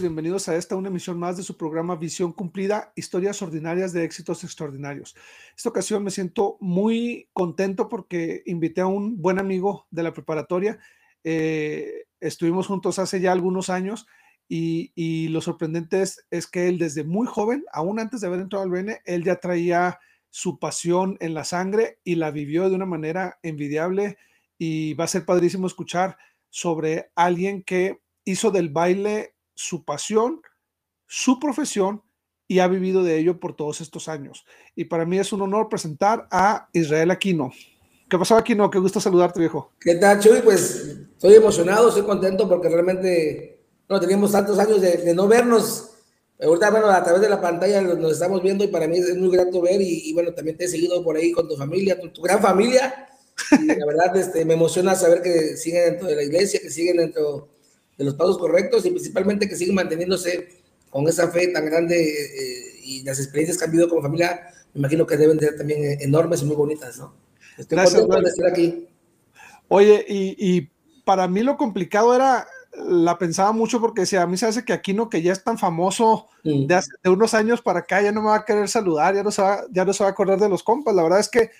Bienvenidos a esta una emisión más de su programa Visión Cumplida, historias ordinarias de éxitos extraordinarios. Esta ocasión me siento muy contento porque invité a un buen amigo de la preparatoria. Eh, estuvimos juntos hace ya algunos años y, lo sorprendente es, es, que él desde muy joven, aún antes de haber entrado al BN, él ya traía su pasión en la sangre y la vivió de una manera envidiable y va a ser padrísimo escuchar sobre alguien que hizo del baile su pasión, su profesión y ha vivido de ello por todos estos años. Y para mí es un honor presentar a Israel Aquino. ¿Qué pasó, Aquino? Qué gusto saludarte, viejo. ¿Qué tal, Chuy? Pues estoy emocionado, estoy contento porque realmente no teníamos tantos años de, no vernos. Ahorita, bueno, a través de la pantalla nos estamos viendo y para mí es muy grato ver y, bueno, también te he seguido por ahí con tu familia, tu, tu gran familia. Y la verdad, este, me emociona saber que siguen dentro de la iglesia, que siguen dentro de los pasos correctos y principalmente que siguen manteniéndose con esa fe tan grande eh, y las experiencias que han vivido como familia, me imagino que deben ser también enormes y muy bonitas, ¿no? Estoy Gracias, de estar aquí. Oye, y, y, para mí lo complicado era, la pensaba mucho porque si a mí se hace que Aquino, que ya es tan famoso mm. de, hace, de, unos años para acá, ya no me va a querer saludar, ya no se va, ya no se va a acordar de los compas. La verdad es que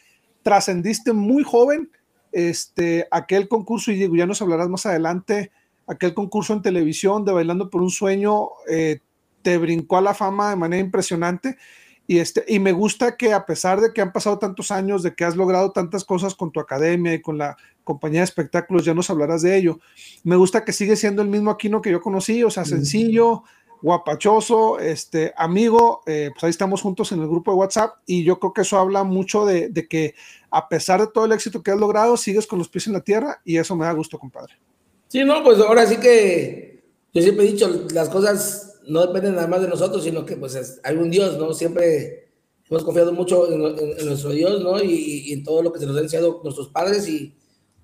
trascendiste muy joven este, aquel concurso y ya nos hablarás más adelante aquel concurso en televisión de Bailando por un Sueño eh, te brincó a la fama de manera impresionante. Y, este, y me gusta que a pesar de que han pasado tantos años, de que has logrado tantas cosas con tu academia y con la compañía de espectáculos, ya nos hablarás de ello. Me gusta que sigue siendo el mismo Aquino que yo conocí, o sea, sencillo, guapachoso, este, amigo, eh, pues ahí estamos juntos en el grupo de WhatsApp y yo creo que eso habla mucho de, de que a pesar de todo el éxito que has logrado, sigues con los pies en la tierra y eso me da gusto, compadre. Sí, no, pues ahora sí que yo siempre he dicho, las cosas no dependen nada más de nosotros, sino que pues hay un Dios, ¿no? Siempre hemos confiado mucho en, nuestro Dios, ¿no? Y, en todo lo que se nos han enseñado nuestros padres y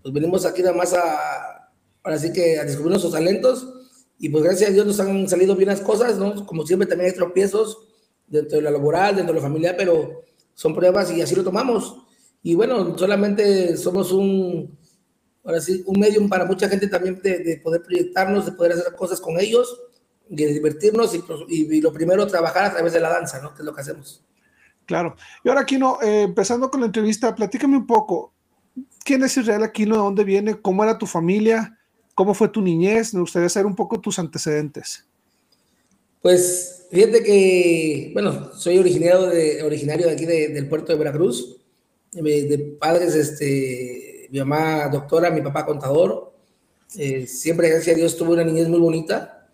pues venimos aquí nada más a, ahora sí que a descubrir nuestros talentos y pues gracias a Dios nos han salido bien las cosas, ¿no? Como siempre también hay tropiezos dentro de la laboral, dentro de la familia, pero son pruebas y así lo tomamos. Y bueno, solamente somos un, ahora sí, un medium para mucha gente también de, poder proyectarnos, de poder hacer cosas con ellos, de divertirnos y, lo primero, trabajar a través de la danza, ¿no? Que es lo que hacemos. Claro. Y ahora, Aquino, eh, empezando con la entrevista, platícame un poco. ¿Quién es Israel Aquino? ¿De dónde viene? ¿Cómo era tu familia? ¿Cómo fue tu niñez? Me gustaría saber un poco tus antecedentes. Pues fíjate que, bueno, soy originario de, originario de aquí del puerto de Veracruz, de padres este, mi mamá doctora, mi papá contador. Eh, siempre, gracias a Dios, tuve una niñez muy bonita.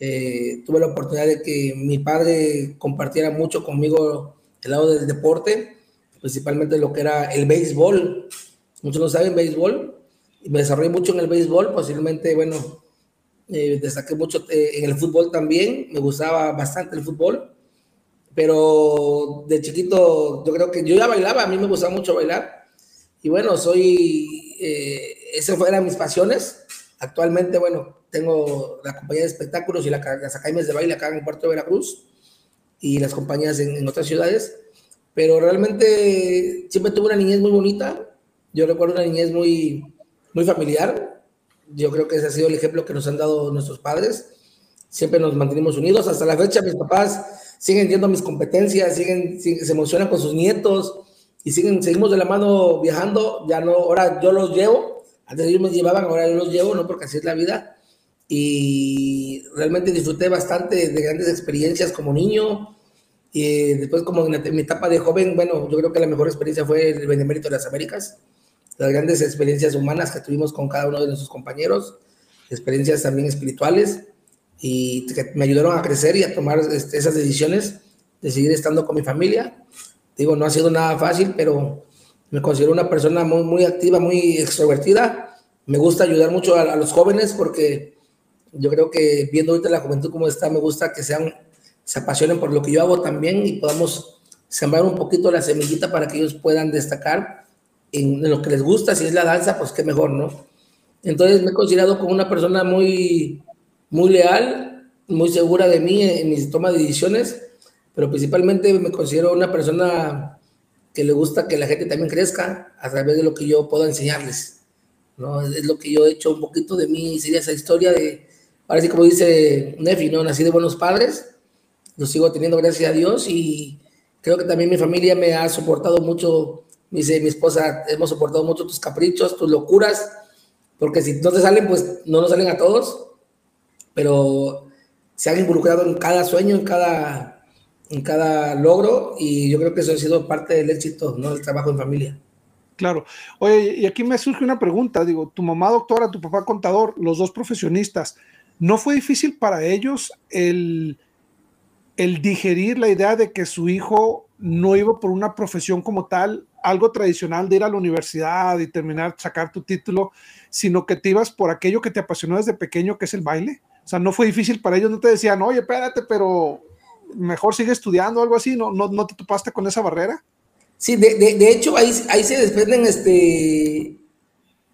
Eh, tuve la oportunidad de que mi padre compartiera mucho conmigo el lado del deporte, principalmente lo que era el béisbol. Muchos no saben béisbol, me desarrollé mucho en el béisbol, posiblemente, bueno, eh, destaqué mucho en el fútbol también, me gustaba bastante el fútbol, pero de chiquito yo creo que yo ya bailaba, a mí me gustaba mucho bailar, y bueno, soy, eh, esas fueron mis pasiones. Actualmente, bueno, tengo la compañía de espectáculos y la, las academias de baile acá en puerto de Veracruz y las compañías en, otras ciudades. Pero realmente siempre tuve una niñez muy bonita. Yo recuerdo una niñez muy, muy familiar. Yo creo que ese ha sido el ejemplo que nos han dado nuestros padres. Siempre nos mantenimos unidos. Hasta la fecha, mis papás siguen viendo mis competencias, siguen se emocionan con sus nietos y siguen, seguimos de la mano viajando, ya no, ahora yo los llevo, antes ellos me llevaban, ahora yo los llevo, no porque así es la vida, y realmente disfruté bastante de grandes experiencias como niño, y después como en, mi etapa de joven, bueno, yo creo que la mejor experiencia fue el Benemérito de las Américas, las grandes experiencias humanas que tuvimos con cada uno de nuestros compañeros, experiencias también espirituales, y que me ayudaron a crecer y a tomar este, esas decisiones de seguir estando con mi familia Digo, no ha sido nada fácil, pero me considero una persona muy, muy activa, muy extrovertida. Me gusta ayudar mucho a, los jóvenes porque yo creo que viendo ahorita la juventud como está, me gusta que sean, se apasionen por lo que yo hago también y podamos sembrar un poquito la semillita para que ellos puedan destacar en, lo que les gusta. Si es la danza, pues qué mejor, ¿no? Entonces me he considerado como una persona muy, muy leal, muy segura de mí en, en mis tomas de decisiones pero principalmente me considero una persona que le gusta que la gente también crezca a través de lo que yo puedo enseñarles. ¿no? Es lo que yo he hecho un poquito de mí, sería esa historia de, ahora sí como dice Nefi, ¿no? Nací de buenos padres, lo sigo teniendo gracias a Dios y creo que también mi familia me ha soportado mucho, mi, mi esposa, hemos soportado mucho tus caprichos, tus locuras, porque si no te salen, pues no nos salen a todos, pero se han involucrado en cada sueño, en cada, en cada logro y yo creo que eso ha sido parte del éxito, ¿no? Del trabajo en familia. Claro. Oye, y aquí me surge una pregunta. Digo, tu mamá doctora, tu papá contador, los dos profesionistas, ¿no fue difícil para ellos el, el digerir la idea de que su hijo no iba por una profesión como tal, algo tradicional de ir a la universidad y terminar, sacar tu título, sino que te ibas por aquello que te apasionó desde pequeño, que es el baile? O sea, no fue difícil para ellos, no te decían, oye, espérate, pero mejor sigue estudiando o algo así, ¿no, no, no te topaste con esa barrera? Sí, de, de, hecho ahí, ahí se desprenden este,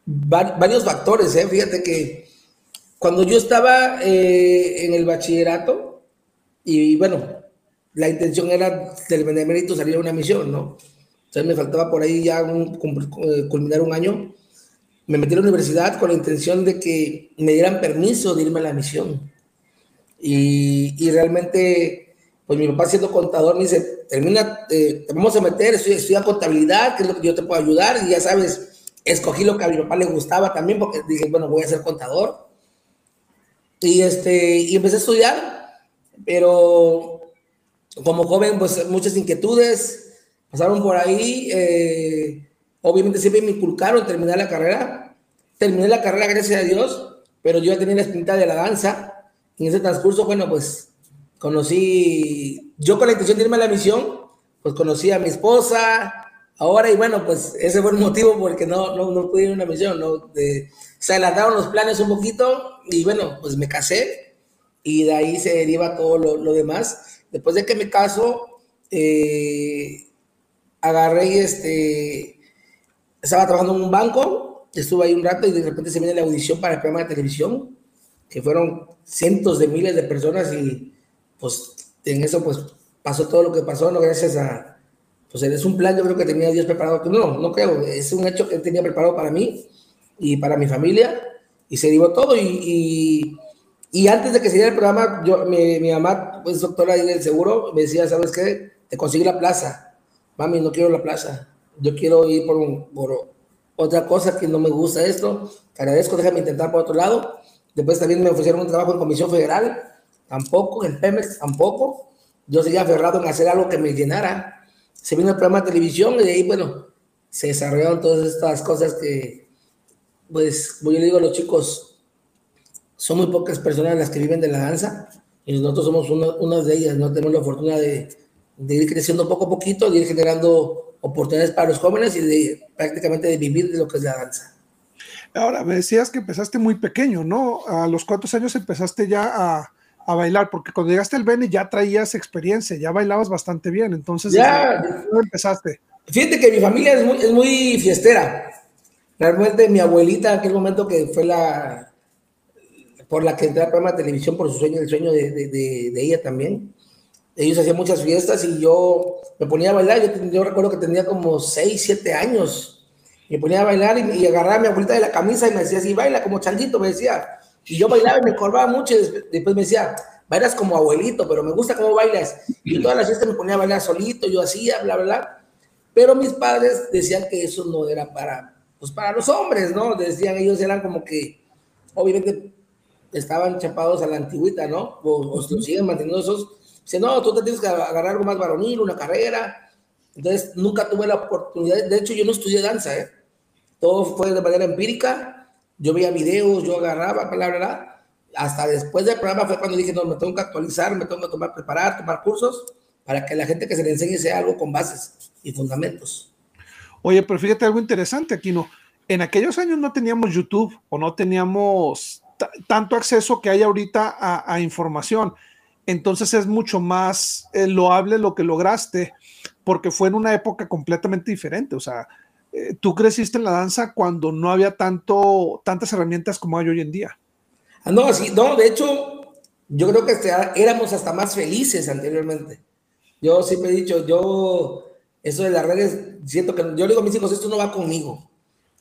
varios factores, ¿eh? fíjate que cuando yo estaba eh, en el bachillerato, y bueno, la intención era del benemérito salir a una misión, ¿no? Entonces me faltaba por ahí ya eh, culminar un año. Me metí a la universidad con la intención de que me dieran permiso de irme a la misión. Y, y realmente pues mi papá siendo contador me dice, termina, eh, te vamos a meter, estudia, contabilidad, que es lo que yo te puedo ayudar, y ya sabes, escogí lo que a mi papá le gustaba también, porque dije, bueno, voy a ser contador. Y, este, y empecé a estudiar, pero como joven, pues muchas inquietudes pasaron por ahí. Eh, obviamente siempre me inculcaron terminar la carrera. Terminé la carrera, gracias a Dios, pero yo ya tenía la espinita de la danza. En ese transcurso, bueno, pues conocí, yo con la intención de irme a la misión, pues conocí a mi esposa, ahora y bueno, pues ese fue el motivo por el que no, no, no pude ir a una misión, ¿no? De, se adelantaron los planes un poquito y bueno, pues me casé y de ahí se deriva todo lo, lo demás. Después de que me caso, eh, agarré este, estaba trabajando en un banco, estuve ahí un rato y de repente se viene la audición para el programa de televisión, que fueron cientos de miles de personas y pues en eso pues pasó todo lo que pasó, ¿no? Gracias a, pues es un plan yo creo que tenía Dios preparado, no, no creo, es un hecho que tenía preparado para mí y para mi familia y se dio todo y, y, antes de que se diera el programa, yo, mi, mi mamá, pues doctora ahí del seguro, me decía, ¿sabes qué? Te conseguí la plaza. Mami, no quiero la plaza. Yo quiero ir por, un, por otra cosa que no me gusta esto. Te agradezco, déjame intentar por otro lado. Después también me ofrecieron un trabajo en Comisión Federal tampoco, en Pemex tampoco. Yo seguía aferrado en hacer algo que me llenara. Se vino el programa de televisión y de ahí, bueno, se desarrollaron todas estas cosas que, pues, yo le digo a los chicos, son muy pocas personas las que viven de la danza y nosotros somos una, de ellas, ¿no? Tenemos la fortuna de, de, ir creciendo poco a poquito, de ir generando oportunidades para los jóvenes y de prácticamente de vivir de lo que es la danza. Ahora, me decías que empezaste muy pequeño, ¿no? A los cuántos años empezaste ya a, a bailar? Porque cuando llegaste al Beni ya traías experiencia, ya bailabas bastante bien, entonces ya empezaste. Fíjate que mi familia es muy, es muy fiestera. Realmente mi abuelita, en aquel momento que fue la por la que entré al programa de televisión por su sueño, el sueño de, de, de, ella también. Ellos hacían muchas fiestas y yo me ponía a bailar. Yo, yo recuerdo que tenía como 6, 7 años. Me ponía a bailar y, y, agarraba a mi abuelita de la camisa y me decía así, baila como changuito, me decía. Y yo bailaba y me colgaba mucho y después me decía, bailas como abuelito, pero me gusta cómo bailas. Y todas las fiestas me ponía a bailar solito, yo hacía, bla, bla, bla. Pero mis padres decían que eso no era para, pues para los hombres, ¿no? Decían, ellos eran como que, obviamente, estaban chapados a la antigüita, ¿no? O, siguen manteniendo esos. Dice, no, tú te tienes que agarrar algo más varonil, una carrera. Entonces, nunca tuve la oportunidad. De hecho, yo no estudié danza, ¿eh? Todo fue de manera empírica yo veía videos, yo agarraba, palabra, hasta después del programa fue cuando dije, no, me tengo que actualizar, me tengo que tomar, preparar, tomar cursos, para que la gente que se le enseñe sea algo con bases y fundamentos. Oye, pero fíjate algo interesante aquí, ¿no? En aquellos años no teníamos YouTube o no teníamos tanto acceso que hay ahorita a, información. Entonces es mucho más eh, loable lo que lograste, porque fue en una época completamente diferente. O sea, eh, tú creciste en la danza cuando no había tanto, tantas herramientas como hay hoy en día. Ah, no, sí, no, de hecho, yo creo que éramos hasta más felices anteriormente. Yo siempre he dicho, yo, eso de las redes, siento que yo le digo a mis hijos, esto no va conmigo.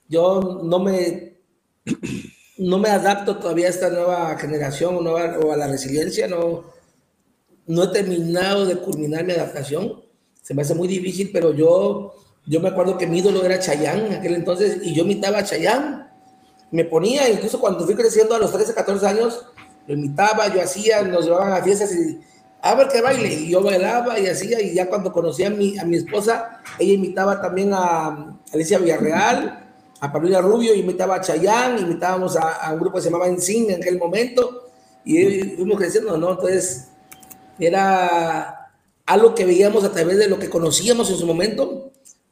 Yo no me, no me adapto todavía a esta nueva generación o, a la resiliencia, no, no he terminado de culminar mi adaptación, se me hace muy difícil, pero yo, yo me acuerdo que mi ídolo era Chayán en aquel entonces y yo imitaba a Chayán, me ponía, incluso cuando fui creciendo a los 13, 14 años, lo imitaba, yo hacía, nos llevaban a fiestas y a ver qué baile, y yo bailaba y hacía, y ya cuando conocí a mi, a mi esposa, ella imitaba también a Alicia Villarreal, a Paulina Rubio, imitaba a Chayán, imitábamos a, un grupo que se llamaba Ensign en aquel momento, y fuimos creciendo, ¿no? Entonces, era algo que veíamos a través de lo que conocíamos en su momento,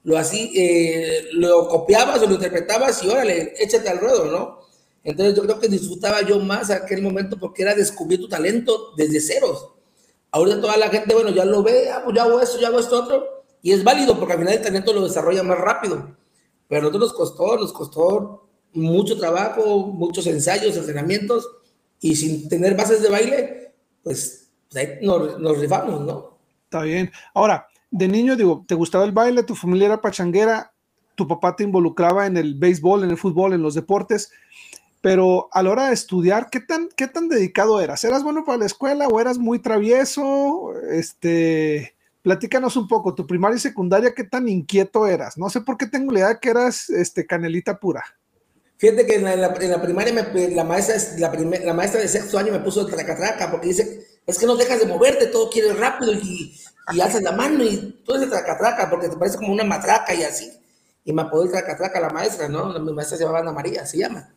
lo así, eh, lo copiabas o lo interpretabas y órale, échate al ruedo, ¿no? Entonces yo creo que disfrutaba yo más aquel momento porque era descubrir tu talento desde ceros. Ahorita toda la gente, bueno, ya lo ve, ah, pues hago esto, ya hago esto otro, y es válido porque al final el talento lo desarrolla más rápido. Pero a nosotros nos costó, nos costó mucho trabajo, muchos ensayos, entrenamientos, y sin tener bases de baile, pues, pues ahí nos, nos rifamos, ¿no? Está bien. Ahora, de niño, digo, ¿te gustaba el baile? ¿Tu familia era pachanguera? ¿Tu papá te involucraba en el béisbol, en el fútbol, en los deportes? Pero a la hora de estudiar, ¿qué tan, qué tan dedicado eras? ¿Eras bueno para la escuela o eras muy travieso? Este, platícanos un poco, tu primaria y secundaria, ¿qué tan inquieto eras? No sé por qué tengo la idea de que eras este, canelita pura. Fíjate que en la, primaria la, maestra, la, la, maestra de sexto año me puso tracatraca porque dice, es que no dejas de moverte, todo quieres rápido y, y alzas la mano y todo ese tracatraca porque te parece como una matraca y así. Y me apodó el tracatraca la maestra, ¿no? Mi maestra se llamaba Ana María, se llama.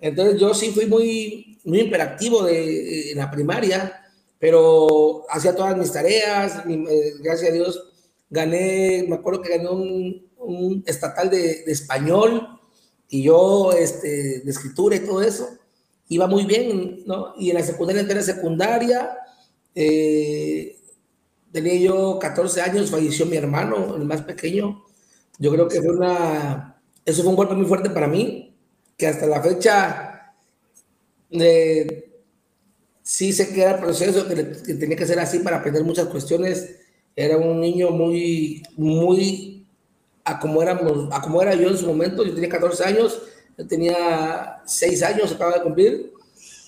Entonces yo sí fui muy, muy imperactivo de, en la primaria, pero hacía todas mis tareas, eh, gracias a Dios gané, me acuerdo que gané un, estatal de, de, español y yo este, de escritura y todo eso iba muy bien, ¿no? Y en la secundaria, entera secundaria, eh, tenía yo 14 años, falleció mi hermano, el más pequeño. Yo creo que fue una, eso fue un golpe muy fuerte para mí, que hasta la fecha eh, sí sé que era el proceso, que, tenía que ser así para aprender muchas cuestiones. Era un niño muy, muy a como, éramos, a como era yo en su momento. Yo tenía 14 años, yo tenía 6 años, acaba de cumplir.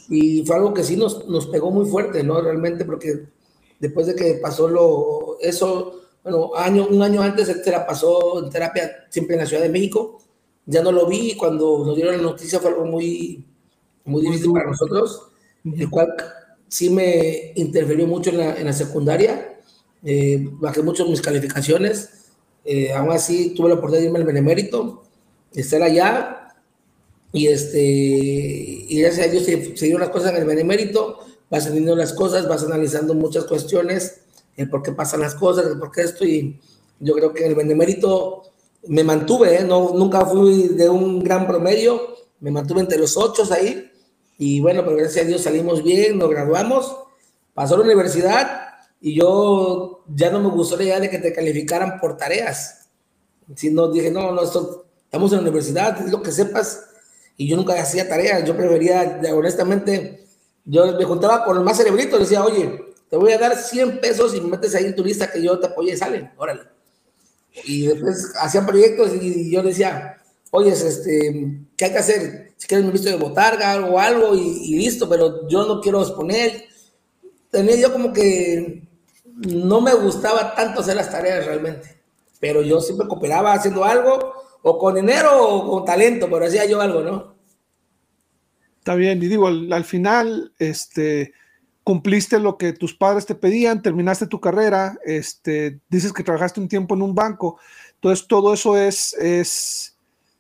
Y fue algo que sí nos, nos pegó muy fuerte, ¿no? Realmente, porque después de que pasó lo, eso, bueno, año, un año antes se la pasó en terapia siempre en la Ciudad de México. Ya no lo vi cuando nos dieron la noticia fue algo muy, muy difícil para nosotros, el cual sí me interfirió mucho en la, en la secundaria. Eh, bajé mucho mis calificaciones. Eh, aún así tuve la oportunidad de irme al Benemérito, estar allá y este y gracias a Dios se, dieron las cosas en el benemérito, vas viendo las cosas, vas analizando muchas cuestiones, el por qué pasan las cosas, el por qué esto, y yo creo que el benemérito me mantuve, ¿eh? no, nunca fui de un gran promedio, me mantuve entre los ocho ahí, y bueno, pero gracias a Dios salimos bien, nos graduamos, pasó la universidad, y yo ya no me gustó la idea de que te calificaran por tareas, sino dije, no, no, esto, estamos en la universidad, es lo que sepas, y yo nunca hacía tareas, yo prefería, honestamente, yo me juntaba con el más cerebrito, le decía, oye, te voy a dar 100 pesos y me metes ahí en tu lista que yo te apoye y salen, órale. Y después hacían proyectos y yo decía, oye, este, ¿qué hay que hacer? Si quieres me visto de botarga o algo y, listo, pero yo no quiero exponer. Tenía yo como que no me gustaba tanto hacer las tareas realmente, pero yo siempre cooperaba haciendo algo o con dinero o con talento, pero hacía yo algo, ¿no? Está bien, y digo, al, final, este, cumpliste lo que tus padres te pedían, terminaste tu carrera, este, dices que trabajaste un tiempo en un banco, entonces todo eso es, es,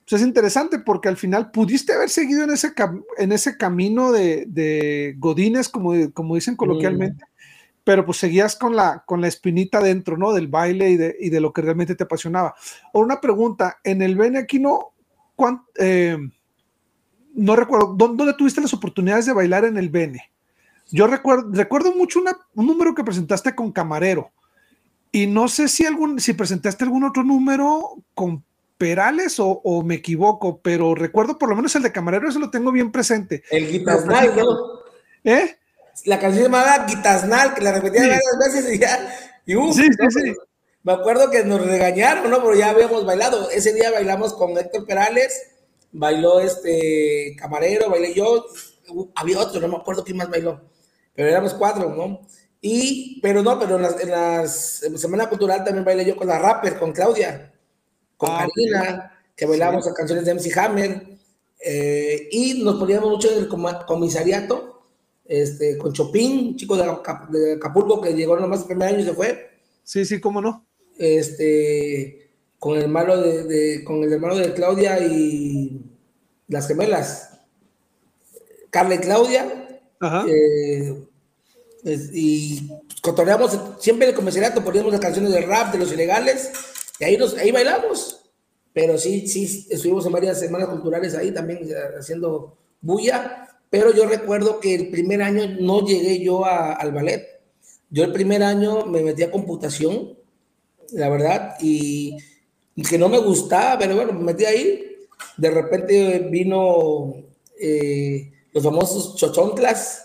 pues es interesante porque al final pudiste haber seguido en ese, en ese camino de, de godines, como, como dicen coloquialmente, mm pero pues seguías con la, con la espinita dentro, ¿no? Del baile y de, y de lo que realmente te apasionaba. Ahora una pregunta, en el Bene aquí no, eh, no recuerdo, ¿dónde, tuviste las oportunidades de bailar en el Bene? Yo recuerdo, recuerdo mucho un número que presentaste con Camarero y no sé si, algún, si presentaste algún otro número con Perales o, o, me equivoco, pero recuerdo por lo menos el de Camarero, eso lo tengo bien presente. El guitarra, ¿no? ¿Eh? la canción llamada Guitasnal, que la repetía varias veces y ya, y sí, sí, me acuerdo que nos regañaron, ¿no? Pero ya habíamos bailado. Ese día bailamos con Héctor Perales, bailó este camarero, bailé yo, había otro, no me acuerdo quién más bailó, pero éramos cuatro, ¿no? Y, pero no, pero en las, en las Semana Cultural también bailé yo con la rapper, con Claudia, con ah, Karina, que bailábamos canciones de MC Hammer, eh, y nos poníamos mucho en el comisariato, este, con Chopin, chico de, Acapulco que llegó nomás el primer año y se fue. Sí, sí, cómo no. Este, con el hermano de, con el hermano de Claudia y las gemelas, Carla y Claudia. Eh, y cotorreamos siempre en el comisariato, poníamos las canciones de rap de los ilegales y ahí, nos, ahí bailamos. Pero sí, sí, estuvimos en varias semanas culturales ahí también haciendo bulla. Pero yo recuerdo que el primer año no llegué yo al ballet. Yo el primer año me metí a computación, la verdad, y que no me gustaba, pero bueno, me metí ahí. De repente vino eh, los famosos chochontlas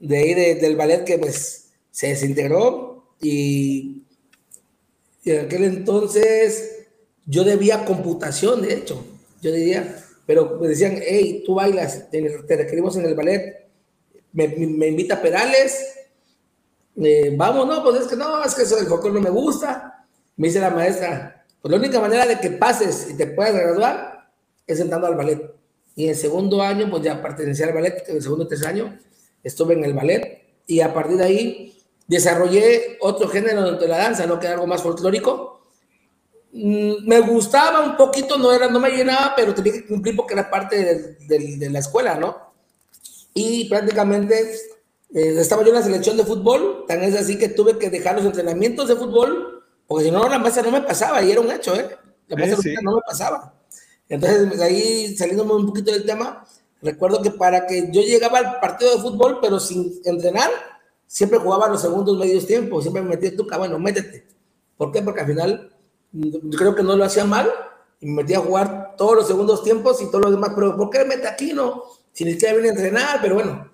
de ahí del ballet que pues se desintegró y, en aquel entonces yo debía computación, de hecho, yo diría, pero me decían, hey, tú bailas, te, requerimos en el ballet, me, invita Perales, eh, vamos, no, pues es que no, es que eso del folclore no me gusta, me dice la maestra, pues la única manera de que pases y te puedas graduar es entrando al ballet. Y en el segundo año, pues ya pertenecía al ballet, en el segundo y tercer año estuve en el ballet, y a partir de ahí desarrollé otro género de la danza, ¿no? Que era algo más folclórico, Mm, me gustaba un poquito, no, era, no me llenaba, pero tenía que cumplir porque era parte de, la escuela, ¿no? Y prácticamente eh, estaba yo en la selección de fútbol, tan es así que tuve que dejar los entrenamientos de fútbol, porque si no, la mesa no me pasaba, y era un hecho, ¿eh? La mesa no me pasaba. Entonces, ahí saliéndome un poquito del tema, recuerdo que para que yo llegaba al partido de fútbol, pero sin entrenar, siempre jugaba los segundos medios tiempos, siempre me metía tu bueno, métete. ¿Por qué? Porque al final creo que no lo hacía mal y me metí a jugar todos los segundos tiempos y todos los demás, pero ¿por qué mete aquí no? Si ni siquiera viene a entrenar, pero bueno,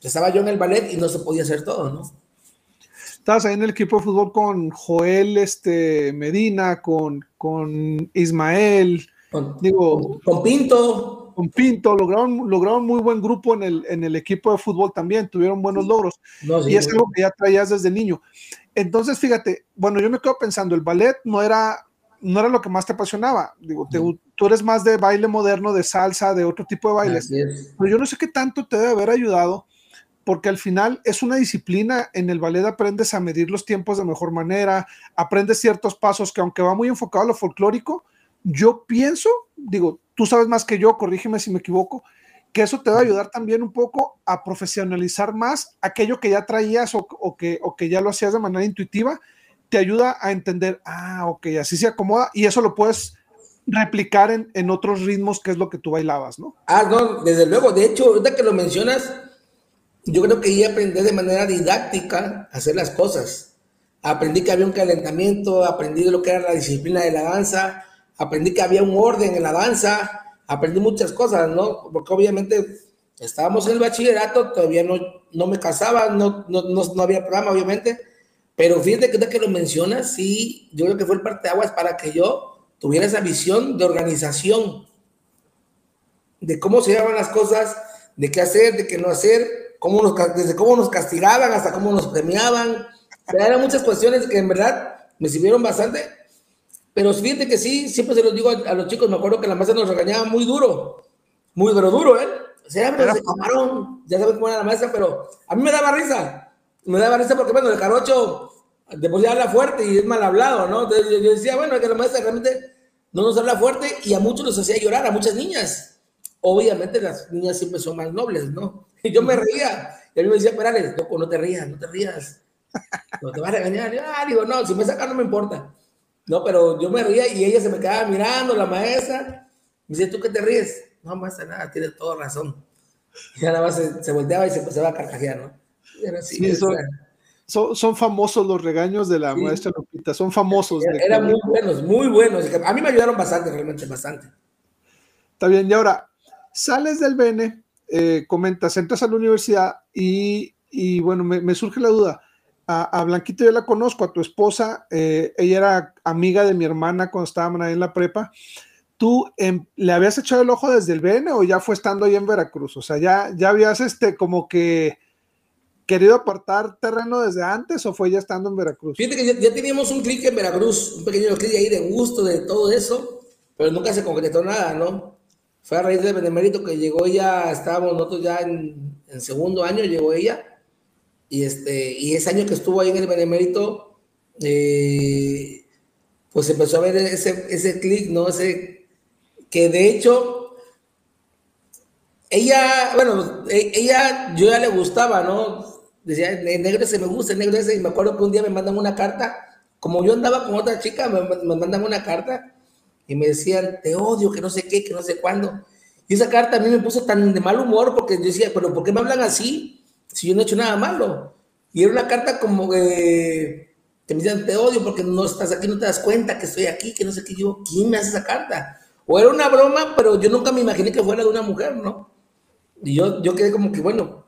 estaba yo en el ballet y no se podía hacer todo, ¿no? Estabas ahí en el equipo de fútbol con Joel este, Medina, con, con Ismael, con, digo, con Pinto. Con Pinto, lograron, lograron muy buen grupo en el, en el equipo de fútbol también, tuvieron buenos logros. y es algo que ya traías desde niño. Entonces, fíjate, bueno, yo me quedo pensando, el ballet no era, no era lo que más te apasionaba. Digo, tú eres más de baile moderno, de salsa, de otro tipo de bailes. Pero yo no sé qué tanto te debe haber ayudado, porque al final es una disciplina. En el ballet aprendes a medir los tiempos de mejor manera, aprendes ciertos pasos que aunque va muy enfocado a lo folclórico, yo pienso, digo, tú sabes más que yo, corrígeme si me equivoco, que eso te va a ayudar también un poco a profesionalizar más aquello que ya traías o, que, o que ya lo hacías de manera intuitiva, te ayuda a entender, ah, ok, así se acomoda y eso lo puedes replicar en, en otros ritmos que es lo que tú bailabas, ¿no? Ah, no, desde luego, de hecho, ahorita que lo mencionas, yo creo que ya aprendí de manera didáctica a hacer las cosas. Aprendí que había un calentamiento, aprendí de lo que era la disciplina de la danza, aprendí que había un orden en la danza, aprendí muchas cosas, ¿no? Porque obviamente estábamos en el bachillerato, todavía no, no me casaba, no, no, no, había programa, obviamente, pero fíjate que, que lo mencionas, sí, yo creo que fue el parte de aguas para que yo tuviera esa visión de organización, de cómo se llevaban las cosas, de qué hacer, de qué no hacer, cómo nos, desde cómo nos castigaban hasta cómo nos premiaban. O eran muchas cuestiones que en verdad me sirvieron bastante pero fíjate que sí, siempre se los digo a, los chicos, me acuerdo que la maestra nos regañaba muy duro, muy pero duro, ¿eh? O sea, pero de camarón, ya sabes cómo era la maestra, pero a mí me daba risa, me daba risa porque, bueno, el carocho de por sí habla fuerte y es mal hablado, ¿no? Entonces yo, decía, bueno, que la maestra realmente no nos habla fuerte y a muchos los hacía llorar, a muchas niñas. Obviamente las niñas siempre son más nobles, ¿no? Y yo me reía, y a mí me decía, Perales, loco, no te rías, no te rías, no te vas a regañar. ah, digo, no, si me sacan no me importa. No, pero yo me ría y ella se me quedaba mirando, la maestra. Me dice, ¿tú qué te ríes? No, maestra, nada, tienes toda razón. Y nada más se, volteaba y se empezaba a carcajear, ¿no? sí, son, son, famosos los regaños de la maestra Lupita, son famosos. eran muy buenos, muy buenos. A mí me ayudaron bastante, realmente, bastante. Está bien, y ahora, sales del Bene, eh, comentas, entras a la universidad y, y bueno, me, surge la duda a, Blanquita yo la conozco, a tu esposa, eh, ella era amiga de mi hermana cuando estábamos ahí en la prepa, ¿tú em, le habías echado el ojo desde el BN o ya fue estando ahí en Veracruz? O sea, ya, ya habías este como que querido apartar terreno desde antes o fue ya estando en Veracruz? Fíjate que ya, teníamos un clic en Veracruz, un pequeño clic ahí de gusto de todo eso, pero nunca se concretó nada, ¿no? Fue a raíz de Benemérito que llegó ella, estábamos nosotros ya en, segundo año, llegó ella, y, este, y ese año que estuvo ahí en el Benemérito, eh, pues empezó a ver ese, ese clic, ¿no? Ese, que de hecho, ella, bueno, e, ella, yo ya le gustaba, ¿no? decía, el negro ese me gusta, el negro ese, y me acuerdo que un día me mandan una carta, como yo andaba con otra chica, me, me mandan una carta y me decían, te odio, que no sé qué, que no sé cuándo. Y esa carta a mí me puso tan de mal humor porque yo decía, pero ¿por qué me hablan así si yo no he hecho nada malo? Y era una carta como que, que me decían, te odio porque no estás aquí, no te das cuenta que estoy aquí, que no sé qué. Yo, ¿quién me hace esa carta? O era una broma, pero yo nunca me imaginé que fuera de una mujer, ¿no? Y yo, yo quedé como que, bueno,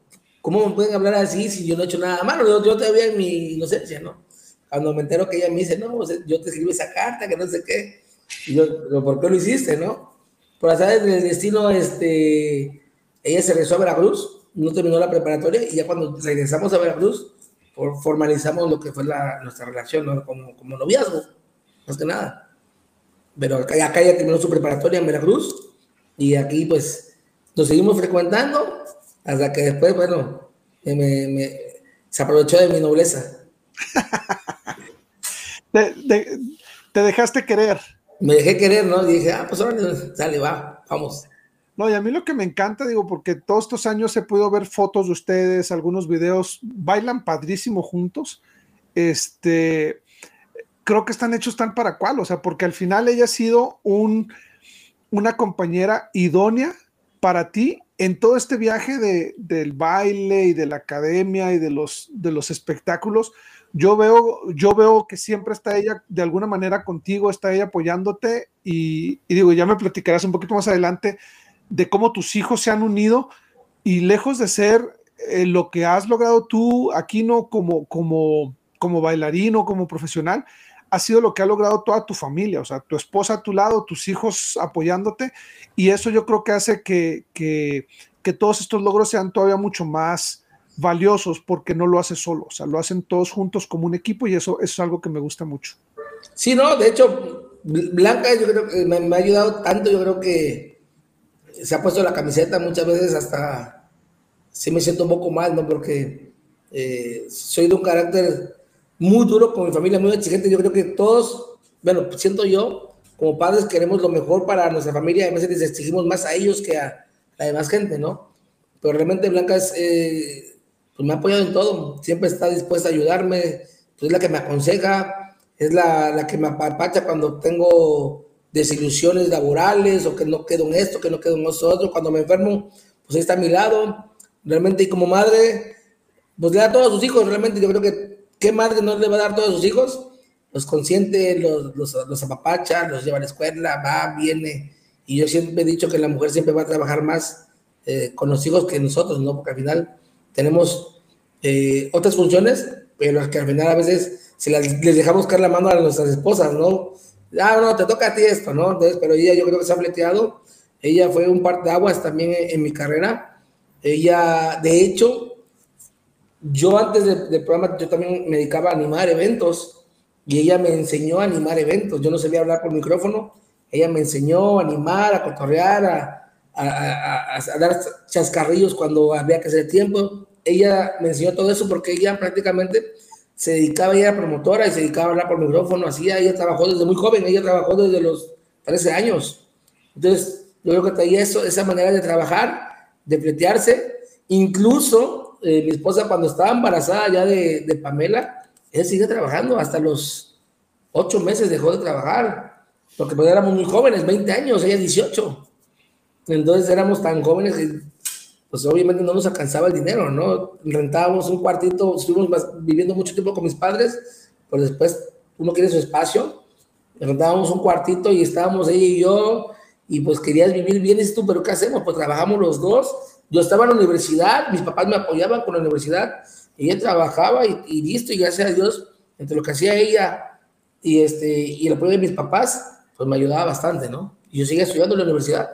¿Cómo me pueden hablar así si yo no he hecho nada malo? Yo, yo todavía en mi inocencia, ¿no? Cuando me entero que ella me dice, no, yo te escribí esa carta, que no sé qué. Y ¿por qué lo hiciste, no? Por azar del destino, este, ella se regresó a Veracruz, no terminó la preparatoria, y ya cuando regresamos a Veracruz, formalizamos lo que fue la, nuestra relación, ¿no? Como, noviazgo, más que nada. Pero acá, acá ya terminó su preparatoria en Veracruz, y aquí, pues, nos seguimos frecuentando, hasta que después, bueno, me, se aprovechó de mi nobleza. te, dejaste querer. Me dejé querer, ¿no? Y dije, ah, pues ahora sale, va, vamos. No, y a mí lo que me encanta, digo, porque todos estos años he podido ver fotos de ustedes, algunos videos, bailan padrísimo juntos. Este, creo que están hechos tan para cual, o sea, porque al final ella ha sido un, una compañera idónea para ti en todo este viaje de, del baile y de la academia y de los, de los espectáculos, yo veo, yo veo que siempre está ella de alguna manera contigo, está ella apoyándote y, digo, ya me platicarás un poquito más adelante de cómo tus hijos se han unido y lejos de ser eh, lo que has logrado tú aquí no como, como, como bailarín o como profesional, ha sido lo que ha logrado toda tu familia, o sea, tu esposa a tu lado, tus hijos apoyándote, y eso yo creo que hace que, que, todos estos logros sean todavía mucho más valiosos porque no lo hace solo, o sea, lo hacen todos juntos como un equipo y eso, es algo que me gusta mucho. Sí, no, de hecho, Blanca yo creo que me, ha ayudado tanto, yo creo que se ha puesto la camiseta muchas veces hasta, sí me siento un poco mal, ¿no? Porque eh, soy de un carácter muy duro con mi familia, muy exigente. Yo creo que todos, bueno, siento yo, como padres queremos lo mejor para nuestra familia, a veces les exigimos más a ellos que a la demás gente, ¿no? Pero realmente Blanca es, eh, pues me ha apoyado en todo, siempre está dispuesta a ayudarme, pues es la que me aconseja, es la, la que me apapacha cuando tengo desilusiones laborales o que no quedo en esto, que no quedo en nosotros, cuando me enfermo, pues está a mi lado, realmente y como madre, pues le da a todos sus hijos, realmente yo creo que ¿Qué madre no le va a dar a todos sus hijos? Los consiente, los, los, los apapacha, los lleva a la escuela, va, viene. Y yo siempre he dicho que la mujer siempre va a trabajar más eh, con los hijos que nosotros, ¿no? Porque al final tenemos eh, otras funciones, pero que al final a veces se les dejamos caer la mano a nuestras esposas, ¿no? Ah, no, te toca a ti esto, ¿no? Entonces, pero ella yo creo que se ha fleteado. Ella fue un par de aguas también en, mi carrera. Ella, de hecho, yo antes del programa, yo también me dedicaba a animar eventos y ella me enseñó a animar eventos. Yo no sabía hablar por micrófono, ella me enseñó a animar, a cotorrear, a, a, dar chascarrillos cuando había que hacer tiempo. Ella me enseñó todo eso porque ella prácticamente se dedicaba, ella era promotora y se dedicaba a hablar por micrófono, hacía, ella trabajó desde muy joven, ella trabajó desde los 13 años. Entonces, yo creo que traía eso, esa manera de trabajar, de fletearse, incluso eh, mi esposa cuando estaba embarazada ya de, de, Pamela, ella sigue trabajando hasta los ocho meses dejó de trabajar, porque pues éramos muy jóvenes, 20 años, ella 18. Entonces éramos tan jóvenes que pues obviamente no nos alcanzaba el dinero, ¿no? Rentábamos un cuartito, estuvimos viviendo mucho tiempo con mis padres, pero después uno quiere su espacio, rentábamos un cuartito y estábamos ella y yo, y pues querías vivir bien, y tú, pero ¿qué hacemos? Pues trabajamos los dos, yo estaba en la universidad, mis papás me apoyaban con la universidad, ella trabajaba y, listo, y gracias a Dios, entre lo que hacía ella y, este, y el apoyo de mis papás, pues me ayudaba bastante, ¿no? y yo seguía estudiando en la universidad.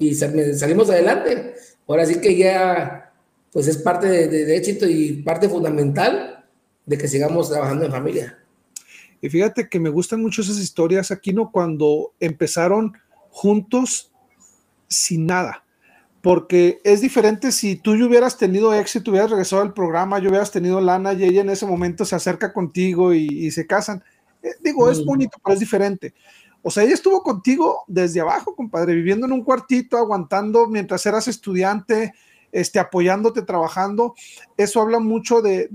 Y salimos adelante. Ahora sí que ya, pues es parte de, de éxito y parte fundamental de que sigamos trabajando en familia. Y fíjate que me gustan mucho esas historias, aquí no cuando empezaron juntos sin nada. Porque es diferente si tú ya hubieras tenido éxito, hubieras regresado al programa, yo hubieras tenido lana y ella en ese momento se acerca contigo y, se casan. Eh, digo, es mm. bonito, pero es diferente. O sea, ella estuvo contigo desde abajo, compadre, viviendo en un cuartito, aguantando mientras eras estudiante, este, apoyándote, trabajando. Eso habla mucho de,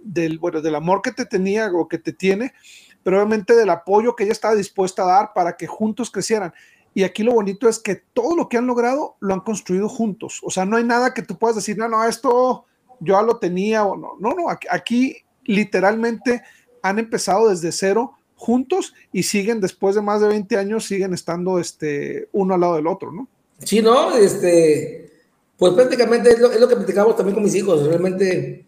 del, bueno, del amor que te tenía o que te tiene, pero obviamente del apoyo que ella estaba dispuesta a dar para que juntos crecieran. Y aquí lo bonito es que todo lo que han logrado lo han construido juntos. O sea, no hay nada que tú puedas decir, no, no, esto yo ya lo tenía o no. No, no, aquí, aquí literalmente han empezado desde cero juntos y siguen después de más de 20 años, siguen estando este, uno al lado del otro, ¿no? Sí, no, este, pues prácticamente es lo, es lo que platicamos también con mis hijos. Realmente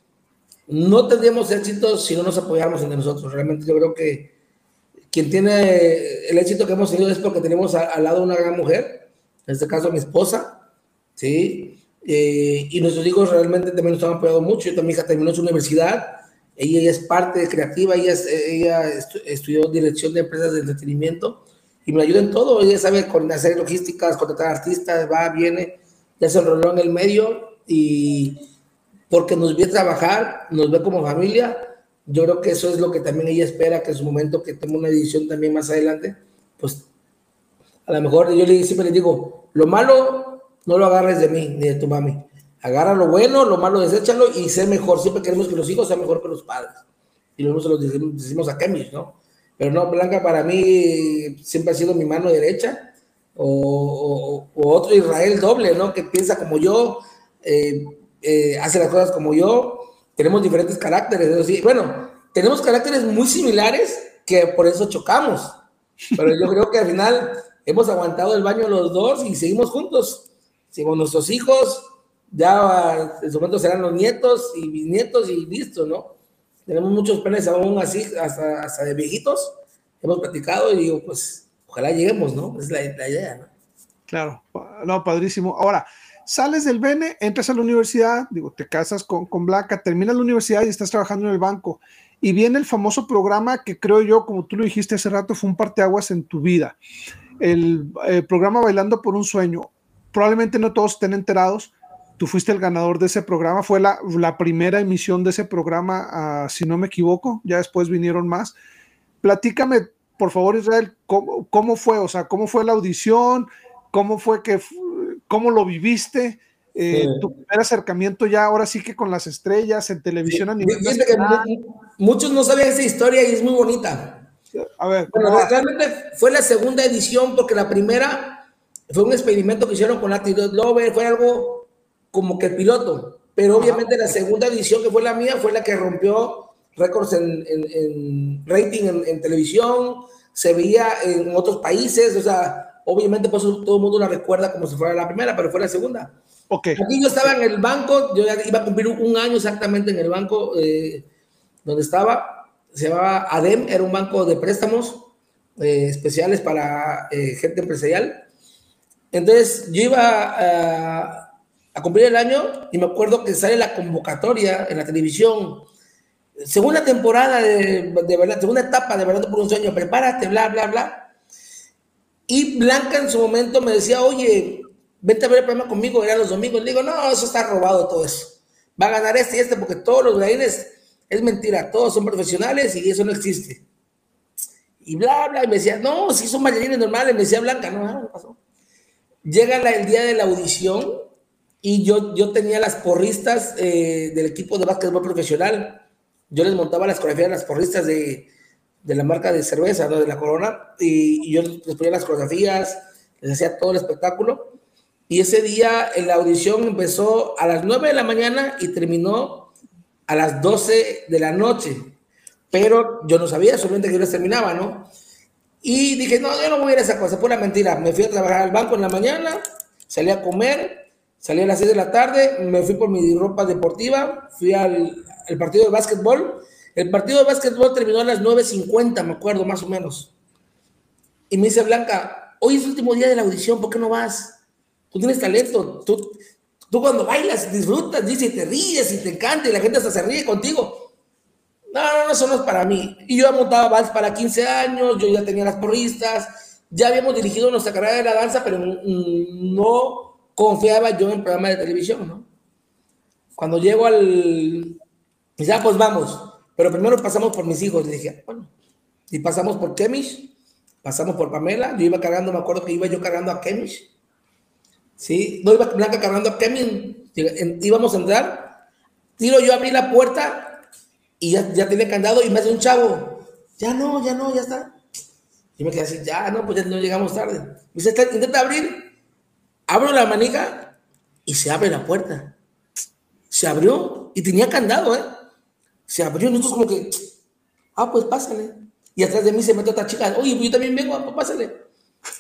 no tendríamos éxito si no nos apoyáramos entre nosotros. Realmente yo creo que quien tiene el éxito que hemos tenido es porque tenemos al lado una gran mujer, en este caso mi esposa, ¿sí? Eh, y nuestros hijos realmente también nos han apoyado mucho. Yo, mi hija terminó su universidad, ella, es parte de creativa, ella, estudió dirección de empresas de entretenimiento y me ayuda en todo. Ella sabe hacer logísticas, contratar artistas, va, viene, ya se enroló en el medio y porque nos ve trabajar, nos ve como familia. Yo creo que eso es lo que también ella espera, que en su momento que tome una edición también más adelante, pues a lo mejor yo siempre le digo, lo malo no lo agarres de mí ni de tu mami. Agarra lo bueno, lo malo deséchalo y sé mejor. Siempre queremos que los hijos sean mejor que los padres. Y luego se lo decimos, a Kemis, ¿no? Pero no, Blanca para mí siempre ha sido mi mano derecha. O, otro Israel doble, ¿no? Que piensa como yo, eh, eh, hace las cosas como yo, tenemos diferentes caracteres, sí, bueno, tenemos caracteres muy similares que por eso chocamos, pero yo creo que al final hemos aguantado el baño los dos y seguimos juntos. Con nuestros hijos, ya en su momento serán los nietos y bisnietos y listo, ¿no? Tenemos muchos planes aún así, hasta, hasta de viejitos, hemos platicado y digo, pues, ojalá lleguemos, ¿no? Es la, la idea, ¿no? Claro, no, padrísimo. Ahora, sales del Bene, entras a la universidad, digo, te casas con, con Blanca, terminas la universidad y estás trabajando en el banco. Y viene el famoso programa que creo yo, como tú lo dijiste hace rato, fue un parteaguas en tu vida. El, eh, programa Bailando por un Sueño. Probablemente no todos estén enterados. Tú fuiste el ganador de ese programa. Fue la, la primera emisión de ese programa, ah, si no me equivoco. Ya después vinieron más. Platícame, por favor, Israel, cómo, cómo fue, o sea, cómo fue la audición, cómo fue que cómo lo viviste, eh, tu primer acercamiento ya ahora sí que con las estrellas en televisión a nivel Muchos no saben esa historia y es muy bonita. A ver, realmente fue la segunda edición porque la primera fue un experimento que hicieron con Nati Lover, fue algo como que el piloto, pero obviamente la segunda edición que fue la mía fue la que rompió récords en, rating en televisión, se veía en otros países, o sea, Obviamente, pues todo el mundo la recuerda como si fuera la primera, pero fue la segunda. Okay. Aquí yo estaba en el banco, yo ya iba a cumplir un año exactamente en el banco eh, donde estaba. Se llamaba ADEM, era un banco de préstamos eh, especiales para eh, gente empresarial. Entonces, yo iba a, a, cumplir el año y me acuerdo que sale la convocatoria en la televisión. Segunda temporada de, de verdad, segunda etapa de verdad por un sueño, prepárate, bla, bla, bla y Blanca en su momento me decía, oye, vente a ver el programa conmigo, eran los domingos. Le digo, no, eso está robado todo eso. Va a ganar este y este porque todos los bailarines es mentira, todos son profesionales y eso no existe. Y bla, bla, y me decía, no, si son bailarines normales, me decía Blanca, no, no pasó. Llega el día de la audición y yo, yo tenía las porristas eh, del equipo de básquetbol profesional. Yo les montaba las coreografías, las porristas de, de la marca de cerveza, ¿no? de la Corona, y, yo les ponía las coreografías, les hacía todo el espectáculo. Y ese día la audición empezó a las 9 de la mañana y terminó a las 12 de la noche. Pero yo no sabía, solamente que yo terminaba, ¿no? Y dije, no, yo no voy a ir a esa cosa, pura mentira. Me fui a trabajar al banco en la mañana, salí a comer, salí a las 6 de la tarde, me fui por mi ropa deportiva, fui al, partido de básquetbol el partido de básquetbol terminó a las 9.50, me acuerdo, más o menos. Y me dice Blanca, hoy es el último día de la audición, ¿por qué no vas? Tú tienes talento, tú, tú cuando bailas disfrutas, dice, te ríes y te encanta y la gente hasta se ríe contigo. No, no, no, eso no es para mí. Y yo montaba vals para 15 años, yo ya tenía las porristas, ya habíamos dirigido nuestra carrera de la danza, pero no confiaba yo en el programa de televisión, ¿no? Cuando llego al... Ya, pues vamos. Pero primero pasamos por mis hijos. Le dije, bueno, y pasamos por Kemish, pasamos por Pamela. Yo iba cargando, me acuerdo que iba yo cargando a Kemish. Sí, no iba Blanca cargando a Kemish. Íbamos a entrar. Tiro yo abrí la puerta y ya, ya tiene candado y me hace un chavo. Ya no, ya no, ya está. Y me quedé así, ya no, pues ya no llegamos tarde. Me dice, intenta abrir. Abro la manija y se abre la puerta. Se abrió y tenía candado, ¿eh? Se abrió, nosotros como que, ah, pues pásale. Y atrás de mí se metió otra chica, oye, pues yo también vengo, pues pásale.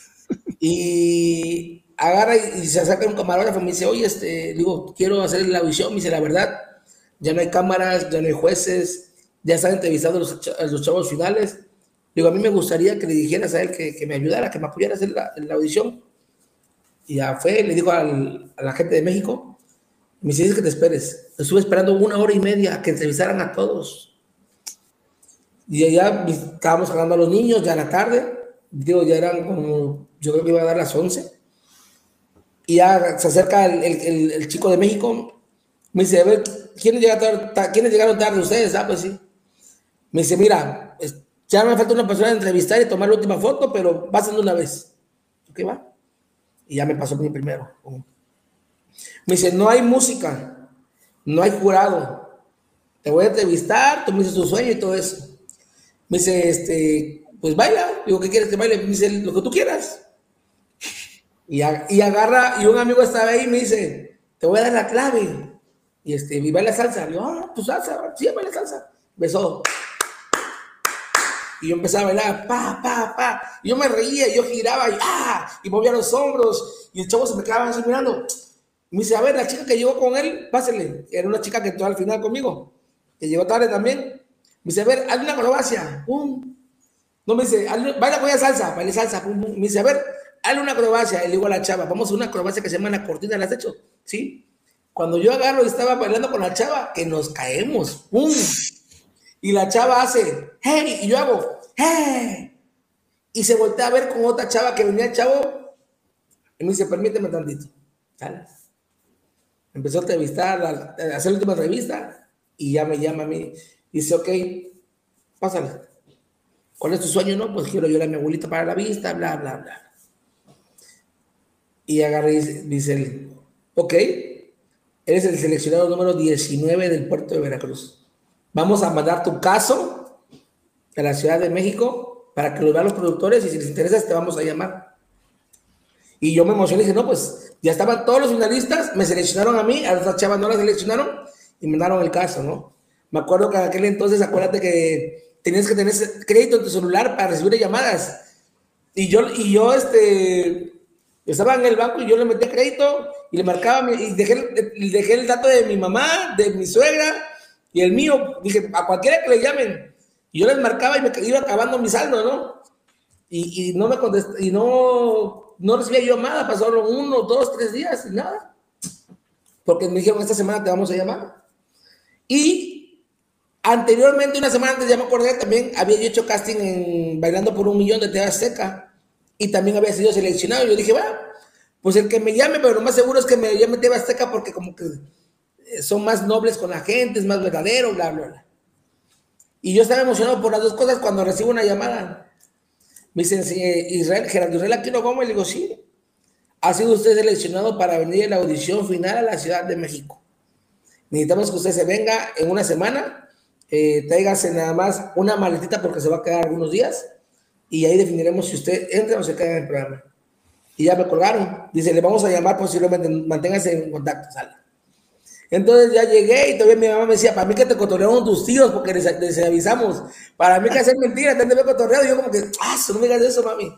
y agarra y, se acerca un camarógrafo y me dice, oye, este, digo, quiero hacer la audición. Me dice, la verdad, ya no hay cámaras, ya no hay jueces, ya están entrevistando los, los chavos finales. Digo, a mí me gustaría que le dijeras a él que, me ayudara, que me apoyara a hacer la, audición. Y ya fue, le dijo al, a la gente de México, me dice, que te esperes. Estuve esperando una hora y media a que entrevistaran a todos. Y allá estábamos hablando a los niños, ya a la tarde. Digo, ya eran como, yo creo que iba a dar las 11. Y ya se acerca el, el, chico de México. Me dice, a ver, ¿quiénes llegaron tarde, ¿quiénes llegaron tarde ustedes? Ah, pues sí. Me dice, mira, ya me falta una persona de entrevistar y tomar la última foto, pero va una vez. ¿Ok, va? Y ya me pasó mi primero. Me dice, no hay música, no hay jurado. Te voy a entrevistar, tú me dices tu sueño y todo eso. Me dice, este, pues baila. Digo, ¿qué quieres que baile? Me dice, lo que tú quieras. Y, y agarra, y un amigo estaba ahí y me dice, te voy a dar la clave. Y este, y baila salsa. Le digo, ah, pues salsa, sí, baila salsa. Besó. Y yo empezaba a bailar, pa, pa, pa. Y yo me reía, y yo giraba y, ah, y movía los hombros. Y el chavo se me quedaba así mirando. Me dice, a ver, la chica que llegó con él, pásele. Era una chica que entró al final conmigo, que llegó tarde también. Me dice, a ver, hazle una acrobacia. Pum. No me dice, baila con ella salsa, baila salsa. Pum, Me dice, a ver, hazle una acrobacia. Y le a la chava, vamos a una acrobacia que se llama la cortina, ¿la has hecho? Sí. Cuando yo agarro y estaba bailando con la chava, que nos caemos. ¡Pum! Y la chava hace, hey, y yo hago, hey. Y se voltea a ver con otra chava que venía el chavo. Y me dice, permíteme tantito. ¿Sale? empezó a entrevistar, a, hacer la última entrevista y ya me llama a mí. Dice, ok, pásale. ¿Cuál es tu sueño? No, pues quiero ayudar a mi abuelita para la vista, bla, bla, bla. Y agarré y dice ok, eres el seleccionado número 19 del puerto de Veracruz. Vamos a mandar tu caso a la Ciudad de México para que lo vean los productores y si les interesa te vamos a llamar. Y yo me emocioné y dije, no, pues ya estaban todos los finalistas, me seleccionaron a mí, a las chavas no las seleccionaron y me mandaron el caso, ¿no? Me acuerdo que en aquel entonces, acuérdate que tenías que tener crédito en tu celular para recibir llamadas. Y yo, y yo, este, estaba en el banco y yo le metí crédito y le marcaba y dejé, dejé el dato de mi mamá, de mi suegra y el mío. Dije, a cualquiera que le llamen. Y yo les marcaba y me iba acabando mi saldo, ¿no? Y, no me contesté, y no no recibía yo llamada, pasaron uno, dos, tres días y nada. Porque me dijeron, esta semana te vamos a llamar. Y anteriormente, una semana antes, ya me acordé, también había hecho casting en Bailando por un Millón de TV Seca. Y también había sido seleccionado. Yo dije, bueno, pues el que me llame, pero lo más seguro es que me llame TV Azteca porque como que son más nobles con la gente, es más verdadero, bla, bla, bla. Y yo estaba emocionado por las dos cosas cuando recibo una llamada. Me dicen, Israel, Gerardo Israel Aquino Gómez, le digo, sí, ha sido usted seleccionado para venir a la audición final a la Ciudad de México. Necesitamos que usted se venga en una semana, eh, tráigase nada más una maletita porque se va a quedar algunos días y ahí definiremos si usted entra o se queda en el programa. Y ya me colgaron. Dice, le vamos a llamar posiblemente, manténgase en contacto, sale. Entonces ya llegué y todavía mi mamá me decía, para mí que te cotorrearon tus tíos porque les, avisamos. Para mí que hacer mentira, te me cotorreado. Y yo como que, ah, no me digas eso, mami.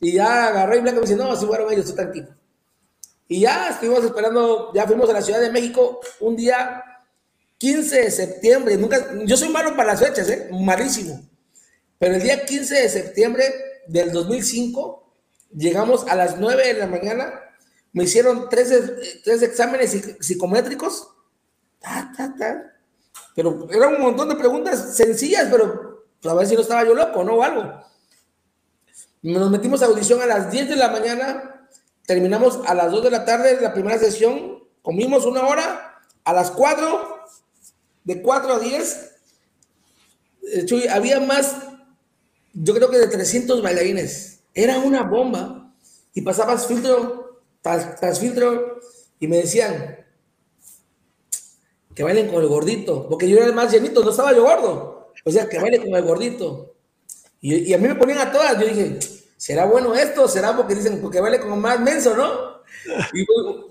Y ya agarré y Blanca me dice, no, así fueron ellos, estoy tranquilo. Y ya estuvimos esperando, ya fuimos a la Ciudad de México un día 15 de septiembre. Nunca, yo soy malo para las fechas, ¿eh? malísimo. Pero el día 15 de septiembre del 2005, llegamos a las 9 de la mañana, me hicieron tres, tres exámenes psicométricos, pero era un montón de preguntas sencillas, pero a ver si no estaba yo loco, ¿no? O algo. Nos metimos a audición a las 10 de la mañana, terminamos a las 2 de la tarde la primera sesión, comimos una hora, a las 4, de 4 a 10, eh, había más, yo creo que de 300 bailarines. Era una bomba. Y pasabas filtro tras, filtro y me decían que bailen con el gordito, porque yo era el más llenito, no estaba yo gordo. O sea, que bailen con el gordito. Y, a mí me ponían a todas. Yo dije, ¿será bueno esto? ¿Será porque dicen, porque baile como más menso, no? Y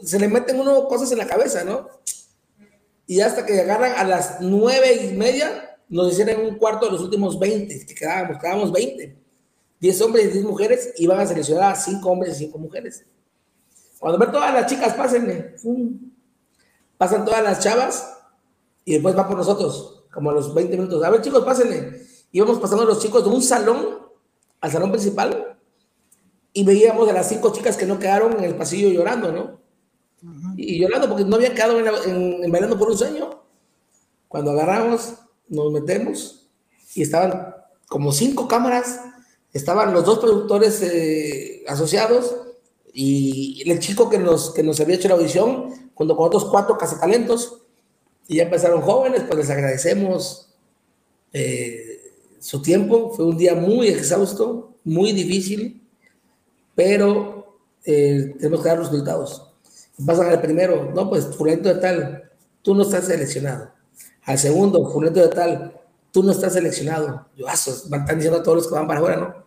se le meten uno cosas en la cabeza, ¿no? Y hasta que agarran a las nueve y media, nos hicieron un cuarto de los últimos 20, que quedábamos, quedábamos 20. 10 hombres y 10 mujeres, iban a seleccionar a 5 hombres y 5 mujeres. Cuando ven todas las chicas, pásenle. Pasan todas las chavas y después va por nosotros, como a los 20 minutos. A ver, chicos, pásenle. Íbamos pasando los chicos de un salón al salón principal y veíamos a las 5 chicas que no quedaron en el pasillo llorando, ¿no? Y llorando porque no habían quedado en, en bailando por un sueño. Cuando agarramos nos metemos y estaban como cinco cámaras, estaban los dos productores eh, asociados y el chico que nos, que nos había hecho la audición, junto con otros cuatro cazacalentos, y ya empezaron jóvenes, pues les agradecemos eh, su tiempo, fue un día muy exhausto, muy difícil, pero eh, tenemos que dar los resultados. Pasan al primero, no, pues fulanito de tal, tú no estás seleccionado al segundo, Julieta de tal, tú no estás seleccionado. Yo, ah, están diciendo a todos los que van para afuera, ¿no?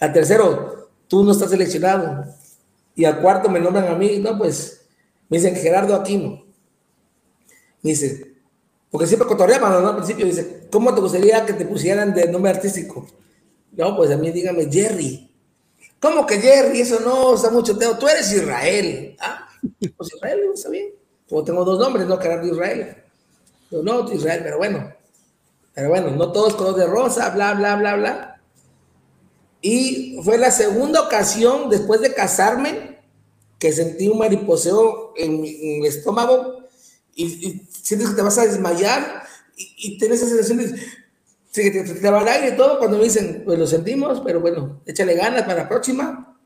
Al tercero, tú no estás seleccionado. Y al cuarto me nombran a mí, no, pues, me dicen Gerardo Aquino. Me dice, porque siempre cotorreaban, ¿no? Al principio dice, ¿cómo te gustaría que te pusieran de nombre artístico? No, pues a mí dígame Jerry. ¿Cómo que Jerry? Eso no está mucho teo. Tú eres Israel. Ah, pues Israel, está bien. Como tengo dos nombres, ¿no? Gerardo Israel no, Israel, pero bueno. Pero bueno, no todos color de rosa, bla, bla, bla, bla. Y fue la segunda ocasión después de casarme que sentí un mariposeo en mi, estómago y, sientes que te vas a desmayar y, y tienes esa sensación de que te, te, va el aire y todo cuando me dicen, pues lo sentimos, pero bueno, échale ganas para la próxima.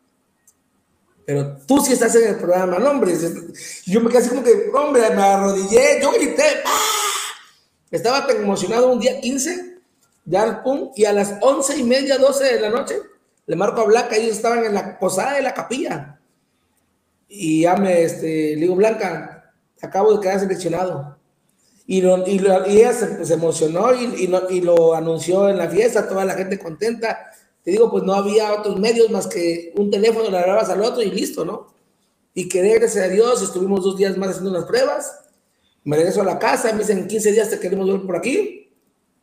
Pero tú sí estás en el programa, no, hombre. Yo me quedé así como que, hombre, me arrodillé, yo grité, ¡ah! Estaba tan emocionado un día 15, ya pum, y a las once y media, 12 de la noche, le marco a Blanca, ellos estaban en la posada de la capilla. Y ya me, este, le digo, Blanca, acabo de quedar seleccionado. Y, y, ella se, emocionó y, y, lo anunció en la fiesta, toda la gente contenta. Te digo, pues no había otros medios más que un teléfono, le grababas al otro y listo, ¿no? Y quedé, gracias a Dios, estuvimos dos días más haciendo las pruebas me regreso a la casa, me dicen, en 15 días te queremos ver por aquí.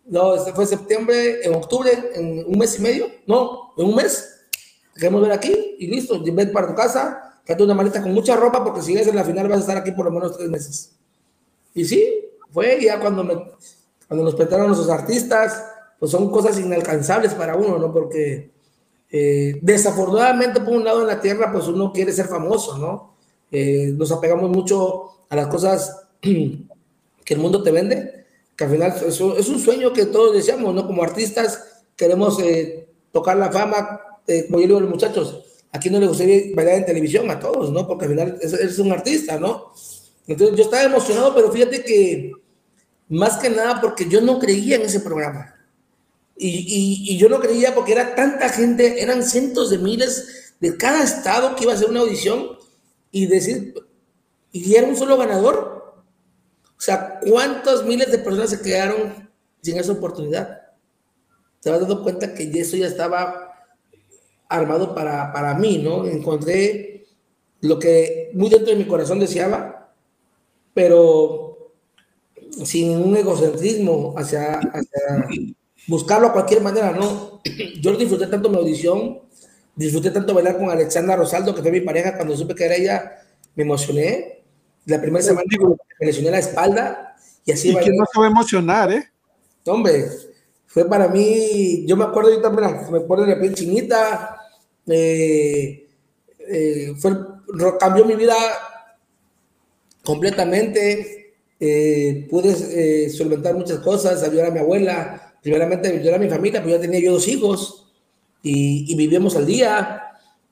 No, este fue septiembre, en octubre, en un mes y medio. No, en un mes. Te queremos ver aquí y listo. Ven para tu casa, quédate una maleta con mucha ropa porque si llegas en la final vas a estar aquí por lo menos tres meses. Y sí, fue ya cuando, me, cuando nos presentaron nuestros artistas, pues son cosas inalcanzables para uno, ¿no? Porque eh, desafortunadamente, por un lado en la tierra, pues uno quiere ser famoso, ¿no? Eh, nos apegamos mucho a las cosas que el mundo te vende, que al final es un sueño que todos deseamos, ¿no? Como artistas queremos eh, tocar la fama, eh, como yo digo a los muchachos, aquí no le gustaría bailar en televisión a todos, ¿no? Porque al final es, un artista, ¿no? Entonces yo estaba emocionado, pero fíjate que más que nada porque yo no creía en ese programa. Y, y, yo no creía porque era tanta gente, eran cientos de miles de cada estado que iba a hacer una audición y decir, y era un solo ganador. O sea, ¿cuántos miles de personas se quedaron sin esa oportunidad? Te vas dando cuenta que eso ya estaba armado para, para mí, ¿no? Encontré lo que muy dentro de mi corazón deseaba, pero sin un egocentrismo hacia, buscarlo a cualquier manera, ¿no? Yo disfruté tanto mi audición, disfruté tanto bailar con Alexandra Rosaldo, que fue mi pareja, cuando supe que era ella, me emocioné, la primera semana me lesioné la espalda y así. ¿Y quién no se va a emocionar, eh? Hombre, fue para mí, yo me acuerdo ahorita, me pone la piel chinita, eh, eh, fue, cambió mi vida completamente, eh, pude solventar muchas cosas, ayudar a mi abuela, primeramente ayudar a mi familia, pero ya tenía yo dos hijos y, vivíamos al día,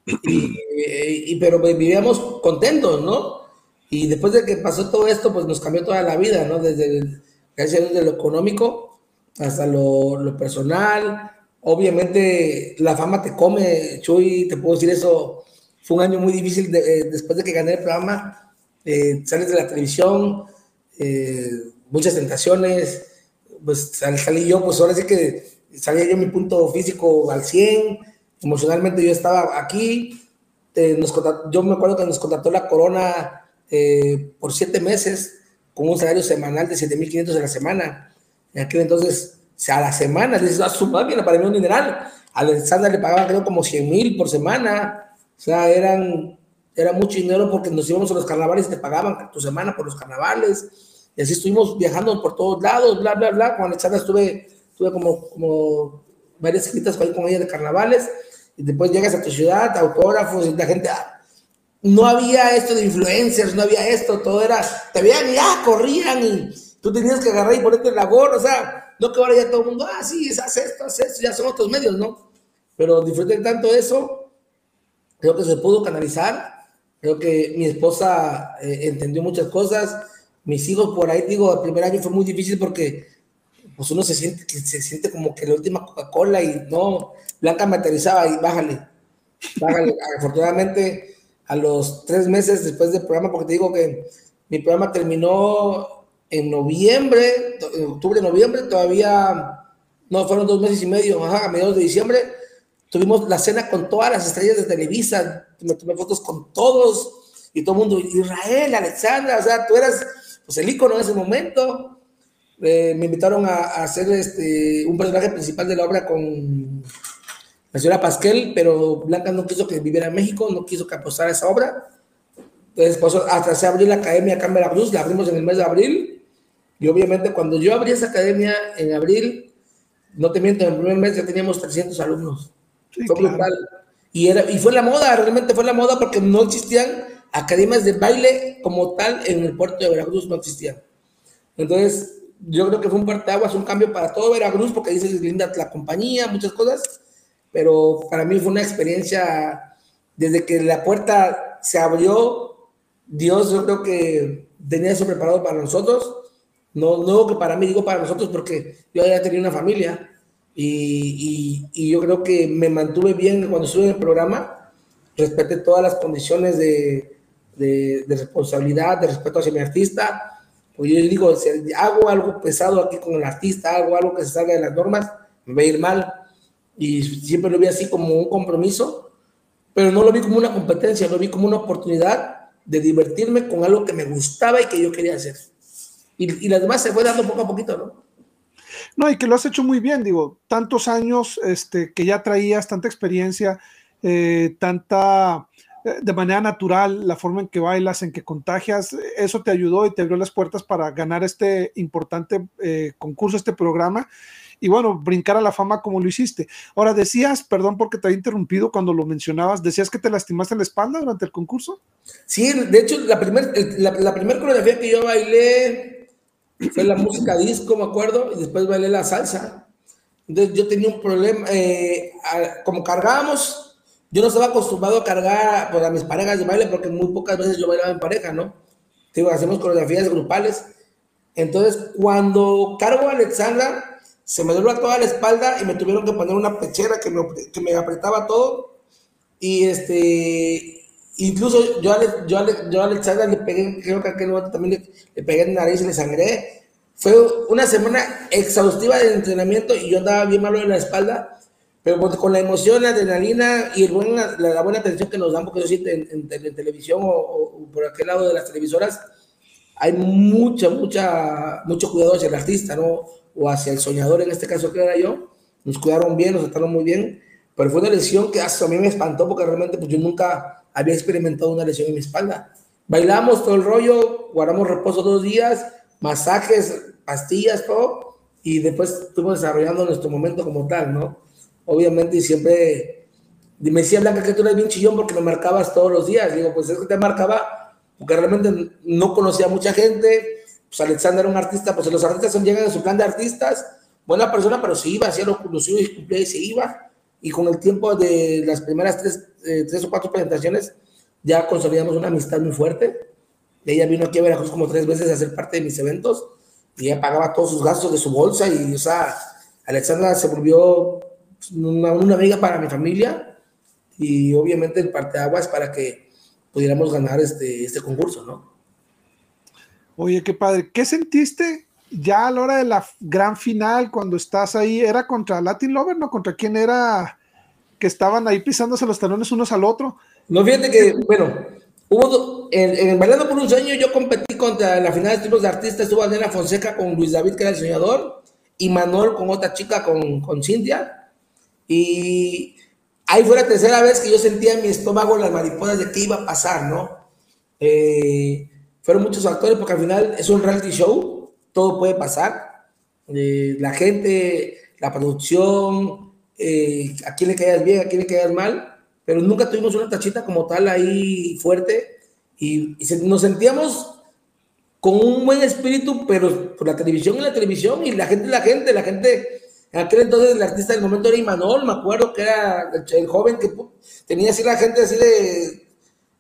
y, pero vivíamos contentos, ¿no? Y después de que pasó todo esto, pues nos cambió toda la vida, ¿no? Desde, desde lo económico hasta lo, lo, personal. Obviamente la fama te come, Chuy, te puedo decir eso. Fue un año muy difícil eh, después de que gané el programa. Eh, sales de la televisión, eh, muchas tentaciones. Pues salí yo, pues ahora sí que salía yo mi punto físico al 100. Emocionalmente yo estaba aquí. Nos yo me acuerdo que nos contrató la Corona por siete meses con un salario semanal de 7.500 a la semana. En aquel entonces, a la semana, dices, a ah, su madre, para mí un dineral. A Alexander le pagaban creo como 100 mil por semana. O sea, eran, era mucho dinero porque nos íbamos a los carnavales y te pagaban tu semana por los carnavales. Y así estuvimos viajando por todos lados, bla, bla, bla. Con Alexandra estuve, estuve como, como varias citas con ella de carnavales. Y después llegas a tu ciudad, autógrafos, y la gente, ah, no había esto de influencers, no había esto, todo era, te veían y ya, corrían y tú tenías que agarrar y ponerte la gorra, o sea, no que ahora ya todo el mundo, ah, sí, haz esto, haz esto, ya son otros medios, ¿no? Pero disfruté tanto eso, creo que se pudo canalizar, creo que mi esposa eh, entendió muchas cosas, mis hijos por ahí, digo, el primer año fue muy difícil porque pues uno se siente, se siente como que la última Coca-Cola y no, Blanca me aterrizaba y bájale, bájale, afortunadamente a los tres meses después del programa, porque te digo que mi programa terminó en noviembre, en octubre, noviembre, todavía no fueron dos meses y medio, a mediados de diciembre, tuvimos la cena con todas las estrellas de Televisa, me tomé fotos con todos y todo el mundo, Israel, Alexandra, o sea, tú eras pues, el ícono en ese momento. Eh, me invitaron a, a, hacer este, un personaje principal de la obra con la señora Pasquel, pero Blanca no quiso que viviera en México, no quiso que apostara esa obra. Entonces, pues, hasta se abrió la academia acá en Veracruz, la abrimos en el mes de abril. Y obviamente, cuando yo abrí esa academia en abril, no te miento, en el primer mes ya teníamos 300 alumnos. Y, era, y fue la moda, realmente fue la moda porque no existían academias de baile como tal en el puerto de Veracruz, no existían. Entonces, yo creo que fue un parteaguas, un cambio para todo Veracruz, porque dices linda la compañía, muchas cosas pero para mí fue una experiencia, desde que la puerta se abrió, Dios yo creo que tenía eso preparado para nosotros, no, no que para mí, digo para nosotros porque yo ya tenía una familia y, y, yo creo que me mantuve bien cuando estuve en el programa, respeté todas las condiciones de, de, de responsabilidad, de respeto hacia mi artista, pues yo digo, si hago algo pesado aquí con el artista, hago algo que se salga de las normas, me va a ir mal y siempre lo vi así como un compromiso, pero no lo vi como una competencia, lo vi como una oportunidad de divertirme con algo que me gustaba y que yo quería hacer. Y, y las demás se fue dando poco a poquito, ¿no? No, y que lo has hecho muy bien, digo, tantos años este, que ya traías, tanta experiencia, eh, tanta, eh, de manera natural, la forma en que bailas, en que contagias, eso te ayudó y te abrió las puertas para ganar este importante eh, concurso, este programa y bueno, brincar a la fama como lo hiciste. Ahora, decías, perdón porque te había interrumpido cuando lo mencionabas, decías que te lastimaste la espalda durante el concurso. Sí, de hecho, la primera la, la primer coreografía que yo bailé fue la música disco, me acuerdo, y después bailé la salsa. Entonces yo tenía un problema, eh, como cargábamos, yo no estaba acostumbrado a cargar pues, a mis parejas de baile porque muy pocas veces yo bailaba en pareja, ¿no? Digo, hacemos coreografías grupales. Entonces, cuando cargo a Alexandra, se me dobló toda la espalda y me tuvieron que poner una pechera que me, que me apretaba todo. Y este, incluso yo a, yo, yo a Alexandra le pegué, creo que aquel momento también le, pegué en la nariz y le sangré. Fue una semana exhaustiva de entrenamiento y yo andaba bien malo en la espalda, pero pues con la emoción, la adrenalina y el buen, la, buena atención que nos dan, porque yo sí en, en, televisión o, o, por aquel lado de las televisoras, hay mucha, mucha, mucho cuidado hacia el artista, ¿no? O hacia el soñador, en este caso que era yo, nos cuidaron bien, nos trataron muy bien, pero fue una lesión que hasta a mí me espantó porque realmente pues, yo nunca había experimentado una lesión en mi espalda. Bailamos todo el rollo, guardamos reposo dos días, masajes, pastillas, todo, y después estuvimos desarrollando nuestro momento como tal, ¿no? Obviamente y siempre me decía Blanca que tú eres bien chillón porque me marcabas todos los días. Digo, pues es que te marcaba porque realmente no conocía a mucha gente. Pues Alexander era un artista, pues los artistas son, llegan en su plan de artistas, buena persona, pero se iba, hacía lo conocido y cumplía y se iba. Y con el tiempo de las primeras tres, eh, tres o cuatro presentaciones, ya consolidamos una amistad muy fuerte. Ella vino aquí a Veracruz como tres veces a ser parte de mis eventos y ella pagaba todos sus gastos de su bolsa y, o sea, Alexandra se volvió una, una amiga para mi familia y obviamente el parteaguas para que pudiéramos ganar este, este concurso, ¿no? Oye, qué padre. ¿Qué sentiste ya a la hora de la gran final cuando estás ahí? ¿Era contra Latin Lover, no? ¿Contra quién era que estaban ahí pisándose los talones unos al otro? No, fíjate que, bueno, hubo, en, en Bailando por un Sueño yo competí contra la final de tipos de artistas, estuvo Adela Fonseca con Luis David, que era el soñador, y Manuel con otra chica, con, con Cintia, y ahí fue la tercera vez que yo sentía en mi estómago las mariposas de qué iba a pasar, ¿no? Eh, fueron muchos factores porque al final es un reality show, todo puede pasar. Eh, la gente, la producción, eh, a quién le caes bien, a quién le caes mal, pero nunca tuvimos una tachita como tal ahí fuerte y, nos sentíamos con un buen espíritu, pero por la televisión y la televisión y la gente, la gente, la gente, en aquel entonces el artista del momento era Imanol, me acuerdo que era el, joven que tenía así la gente así de,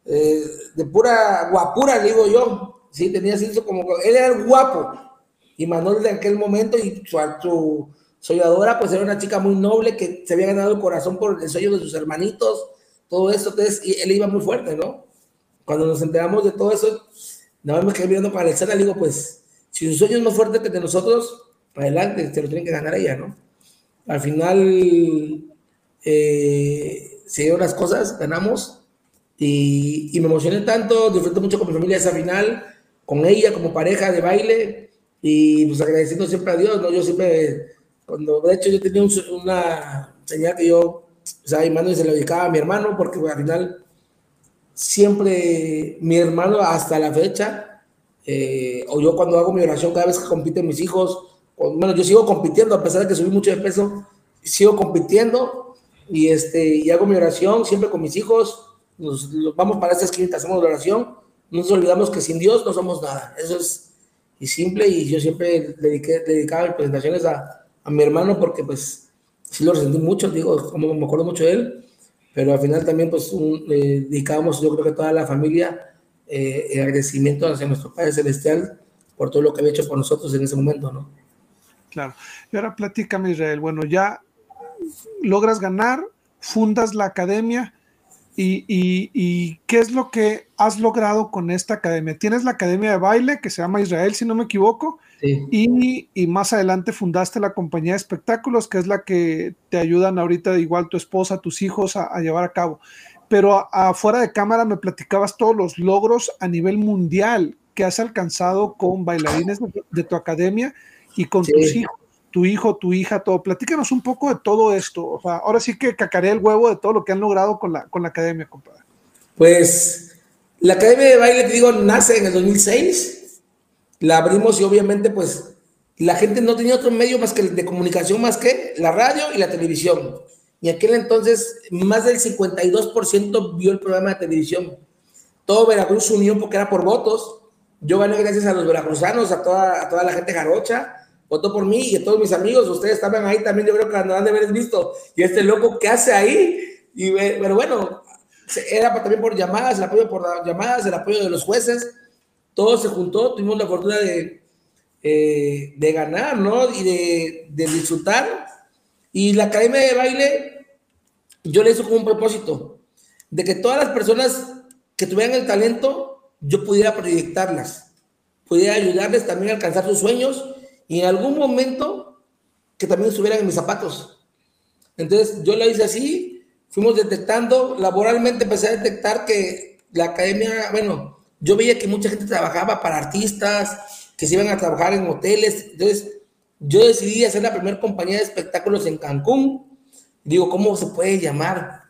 eh, de pura guapura, digo yo, sí, tenía como, él era guapo, Imanol de aquel momento y su, su soñadora pues era una chica muy noble que se había ganado el corazón por el sueño de sus hermanitos, todo eso, entonces y él iba muy fuerte, ¿no? Cuando nos enteramos de todo eso, nada más me quedé mirando para Alexandra, le digo, pues, si su sueño es más fuerte que de nosotros, adelante, se lo tienen que ganar ella, ¿no? Al final, eh, se dieron las cosas, ganamos, y, y, me emocioné tanto, disfruté mucho con mi familia esa final, con ella como pareja de baile, y pues agradeciendo siempre a Dios, ¿no? Yo siempre, cuando, de hecho, yo tenía una señal que yo o sea, y se lo dedicaba a mi hermano, porque al final siempre mi hermano hasta la fecha, eh, o yo cuando hago mi oración, cada vez que compiten mis hijos, bueno, yo sigo compitiendo, a pesar de que subí mucho de peso, sigo compitiendo y, este, y hago mi oración siempre con mis hijos, nos, vamos para esta esquina, hacemos la oración, no nos olvidamos que sin Dios no somos nada, eso es y simple, y yo siempre dediqué, dedicaba presentaciones a, a mi hermano porque pues sí lo resentí mucho, digo, como me acuerdo mucho de él, pero al final también pues eh, dedicábamos yo creo que toda la familia eh, el agradecimiento hacia nuestro Padre Celestial por todo lo que había hecho por nosotros en ese momento, ¿no? Claro. Y ahora platícame, Israel. Bueno, ya logras ganar, fundas la academia, y, qué es lo que has logrado con esta academia? Tienes la academia de baile que se llama Israel, si no me equivoco, y, más adelante fundaste la compañía de espectáculos, que es la que te ayudan ahorita, igual tu esposa, tus hijos, a, llevar a cabo. Pero afuera de cámara me platicabas todos los logros a nivel mundial que has alcanzado con bailarines de, tu academia y con tus hijos tu hijo, tu hija, todo. Platícanos un poco de todo esto. O sea, ahora sí que cacaré el huevo de todo lo que han logrado con la, con la academia, compadre. Pues la academia de baile, te digo, nace en el 2006. La abrimos y obviamente, pues la gente no tenía otro medio más que de comunicación más que la radio y la televisión. Y aquel entonces, más del 52% vio el programa de televisión. Todo Veracruz se unió porque era por votos. Yo gané gracias a los veracruzanos, a toda, a toda la gente jarocha votó por mí y a todos mis amigos, ustedes estaban ahí también, yo creo que han de haber visto, y este loco, ¿qué hace ahí? Y, pero bueno, era también por llamadas, el apoyo por llamadas, el apoyo de los jueces, todo se juntó, tuvimos la fortuna de, eh, de ganar, ¿no? Y de, de, disfrutar. Y la academia de baile, yo le hice como un propósito, de que todas las personas que tuvieran el talento, yo pudiera proyectarlas, pudiera ayudarles también a alcanzar sus sueños y en algún momento que también estuvieran en mis zapatos. Entonces yo lo hice así, fuimos detectando, laboralmente empecé a detectar que la academia, bueno, yo veía que mucha gente trabajaba para artistas, que se iban a trabajar en hoteles, entonces yo decidí hacer la primera compañía de espectáculos en Cancún. Digo, ¿cómo se puede llamar?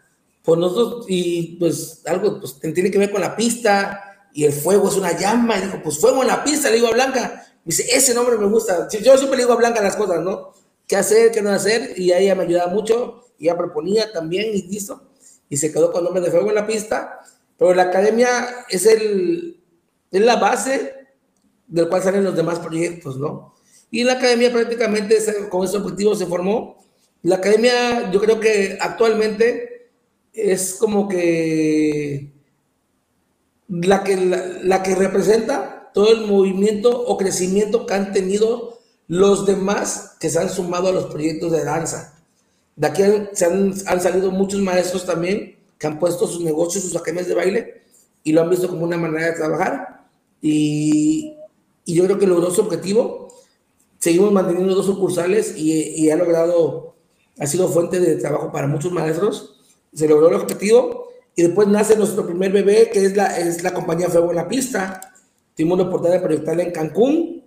Pues nosotros, y pues algo pues, tiene que ver con la pista, y el fuego es una llama, y dijo, pues fuego en la pista, le digo a Blanca, dice, ese nombre me gusta. Yo siempre le digo a Blanca las cosas, ¿no? ¿Qué hacer, qué no hacer? Y ella me ayudaba mucho, y ella proponía también, y listo. Y se quedó con nombre de Fuego en la pista. Pero la academia es, el, es la base del cual salen los demás proyectos, ¿no? Y la academia prácticamente con ese objetivo se formó. La academia, yo creo que actualmente es como que la que, la, que representa todo el movimiento o crecimiento que han tenido los demás que se han sumado a los proyectos de danza. De aquí se han, han, salido muchos maestros también que han puesto sus negocios, sus academias de baile y lo han visto como una manera de trabajar. Y, y yo creo que logró su objetivo. Seguimos manteniendo dos sucursales y, y ha logrado, ha sido fuente de trabajo para muchos maestros. Se logró el objetivo y después nace nuestro primer bebé, que es la, es la compañía Fuego en la Pista. Tuvimos la oportunidad de proyectarla en Cancún.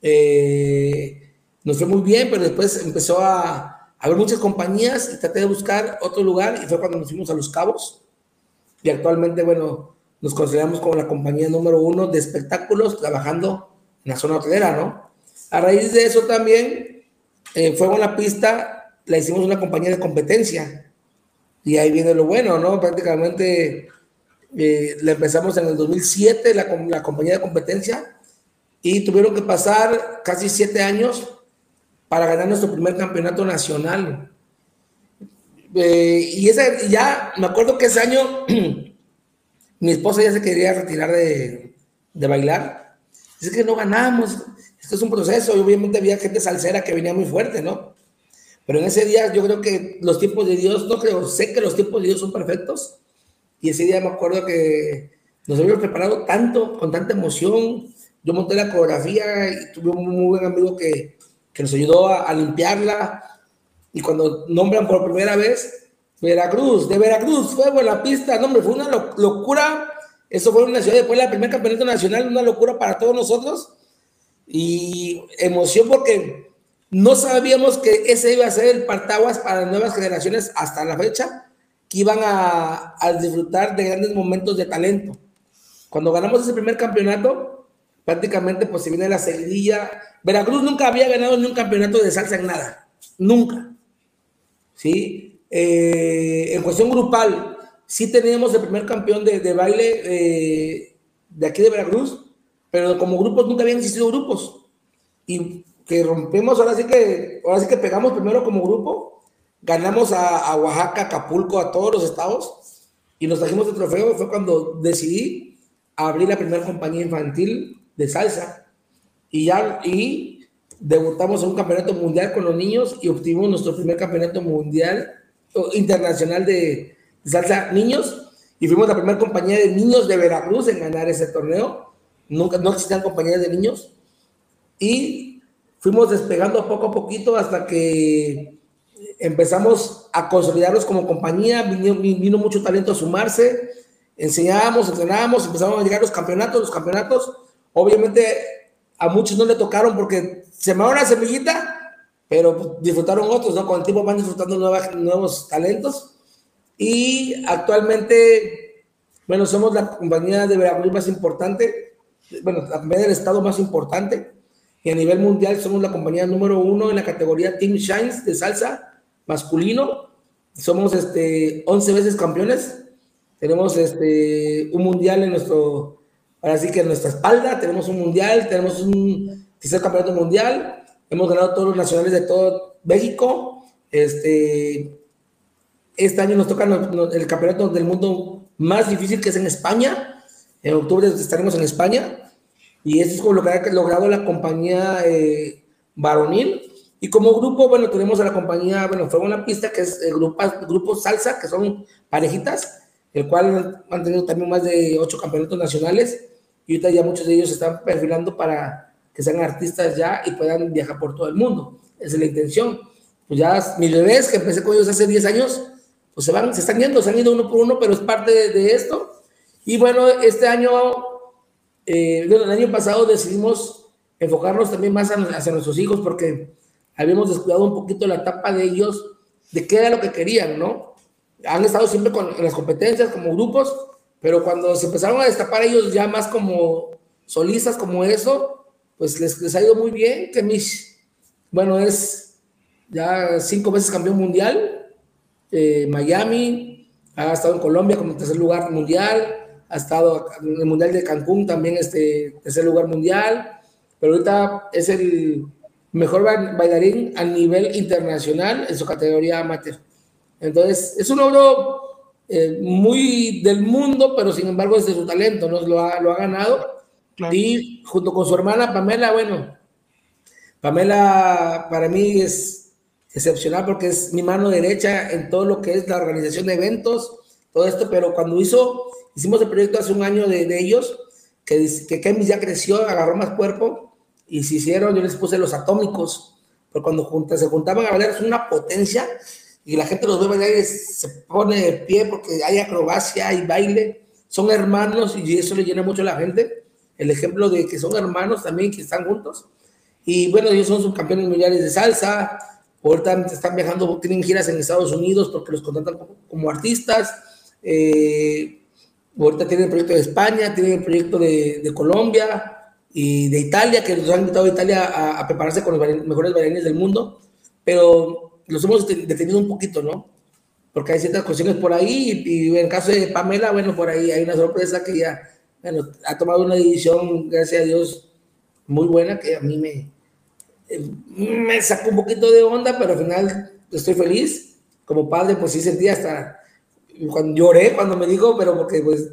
Eh, nos fue muy bien, pero después empezó a, haber muchas compañías y traté de buscar otro lugar y fue cuando nos fuimos a Los Cabos. Y actualmente, bueno, nos consideramos como la compañía número uno de espectáculos trabajando en la zona hotelera, ¿no? A raíz de eso también, eh, Fuego en la Pista, la hicimos una compañía de competencia y ahí viene lo bueno, ¿no? Prácticamente eh, la empezamos en el 2007, la, la compañía de competencia, y tuvieron que pasar casi siete años para ganar nuestro primer campeonato nacional. Eh, y ese, ya me acuerdo que ese año mi esposa ya se quería retirar de, de bailar. Dice que no ganamos, esto es un proceso, y obviamente había gente salsera que venía muy fuerte, ¿no? Pero en ese día yo creo que los tiempos de Dios, no creo, sé que los tiempos de Dios son perfectos. Y ese día me acuerdo que nos habíamos preparado tanto, con tanta emoción. Yo monté la coreografía y tuve un muy buen amigo que, que nos ayudó a, limpiarla. Y cuando nombran por primera vez Veracruz, de Veracruz, fuego en la pista, no, hombre, fue una locura. Eso fue una ciudad después del primer campeonato nacional, una locura para todos nosotros. Y emoción porque no sabíamos que ese iba a ser el partaguas para nuevas generaciones hasta la fecha, que iban a, disfrutar de grandes momentos de talento. Cuando ganamos ese primer campeonato, prácticamente pues se viene la seguidilla. Veracruz nunca había ganado ni un campeonato de salsa en nada, nunca. ¿Sí? Eh, en cuestión grupal, sí teníamos el primer campeón de, baile eh, de aquí de Veracruz, pero como grupos nunca habían existido grupos. Y que rompimos, ahora sí que, ahora sí que pegamos primero como grupo, ganamos a, Oaxaca, Acapulco, a todos los estados y nos trajimos el trofeo. Fue cuando decidí abrir la primera compañía infantil de salsa y ya, y debutamos en un campeonato mundial con los niños y obtuvimos nuestro primer campeonato mundial internacional de, salsa niños y fuimos la primera compañía de niños de Veracruz en ganar ese torneo. Nunca, no existían compañías de niños. Y fuimos despegando poco a poquito hasta que empezamos a consolidarnos como compañía, vino, mucho talento a sumarse, enseñábamos, entrenábamos, empezamos a llegar los campeonatos, los campeonatos, obviamente a muchos no le tocaron porque se me una semillita, pero disfrutaron otros, ¿no? Con el tiempo van disfrutando nuevos talentos. Y actualmente, bueno, somos la compañía de Veracruz más importante, bueno, la compañía del estado más importante, y a nivel mundial somos la compañía número uno en la categoría Team Shines de salsa masculino. Somos este, 11 veces campeones. Tenemos este, un mundial en nuestro, ahora sí que en nuestra espalda. Tenemos un mundial, tenemos un tercer campeonato mundial. Hemos ganado todos los nacionales de todo México. Este, este año nos toca el campeonato del mundo más difícil que es en España. En octubre estaremos en España y eso es como lo que ha logrado la compañía eh, varonil. Y como grupo, bueno, tenemos a la compañía, bueno, fue una pista que es el grupo, grupo Salsa, que son parejitas, el cual han tenido también más de ocho campeonatos nacionales y ahorita ya muchos de ellos se están perfilando para que sean artistas ya y puedan viajar por todo el mundo. Esa es la intención. Pues ya mis bebés, que empecé con ellos hace 10 años, pues se van, se están yendo, se han ido uno por uno, pero es parte de, de esto. Y bueno, este año eh, el año pasado decidimos enfocarnos también más hacia nuestros hijos porque habíamos descuidado un poquito la etapa de ellos, de qué era lo que querían, ¿no? Han estado siempre con, en las competencias como grupos, pero cuando se empezaron a destapar ellos ya más como solistas, como eso, pues les, ha ido muy bien. Que mis, bueno, es ya cinco veces campeón mundial, eh, Miami, ha estado en Colombia como tercer lugar mundial, ha estado en el Mundial de Cancún también, este tercer lugar mundial, pero ahorita es el mejor bailarín a nivel internacional en su categoría amateur. Entonces, es un logro eh, muy del mundo, pero sin embargo es de su talento, ¿no? Lo ha, lo ha ganado. Y junto con su hermana Pamela, bueno, Pamela para mí es excepcional porque es mi mano derecha en todo lo que es la organización de eventos, todo esto, pero cuando hizo, hicimos el proyecto hace un año de, de ellos, que, que Kemis ya creció, agarró más cuerpo, y se hicieron, yo les puse los atómicos, pero cuando se juntaban a bailar es una potencia, y la gente los ve bailar y se pone de pie porque hay acrobacia, y baile, son hermanos y eso le llena mucho a la gente. El ejemplo de que son hermanos también, que están juntos. Y bueno, ellos son subcampeones mundiales de salsa, ahorita están viajando, tienen giras en Estados Unidos porque los contratan como, artistas. Eh, ahorita tienen el proyecto de España, tienen el proyecto de, de Colombia y de Italia, que nos han invitado a Italia a, a prepararse con los mejores bailarines del mundo. Pero los hemos detenido un poquito, ¿no? Porque hay ciertas cuestiones por ahí y, en el caso de Pamela, bueno, por ahí hay una sorpresa que ya, bueno, ha tomado una decisión, gracias a Dios, muy buena, que a mí me, me sacó un poquito de onda, pero al final estoy feliz. Como padre, pues sí sentí hasta, cuando lloré cuando me dijo, pero porque pues,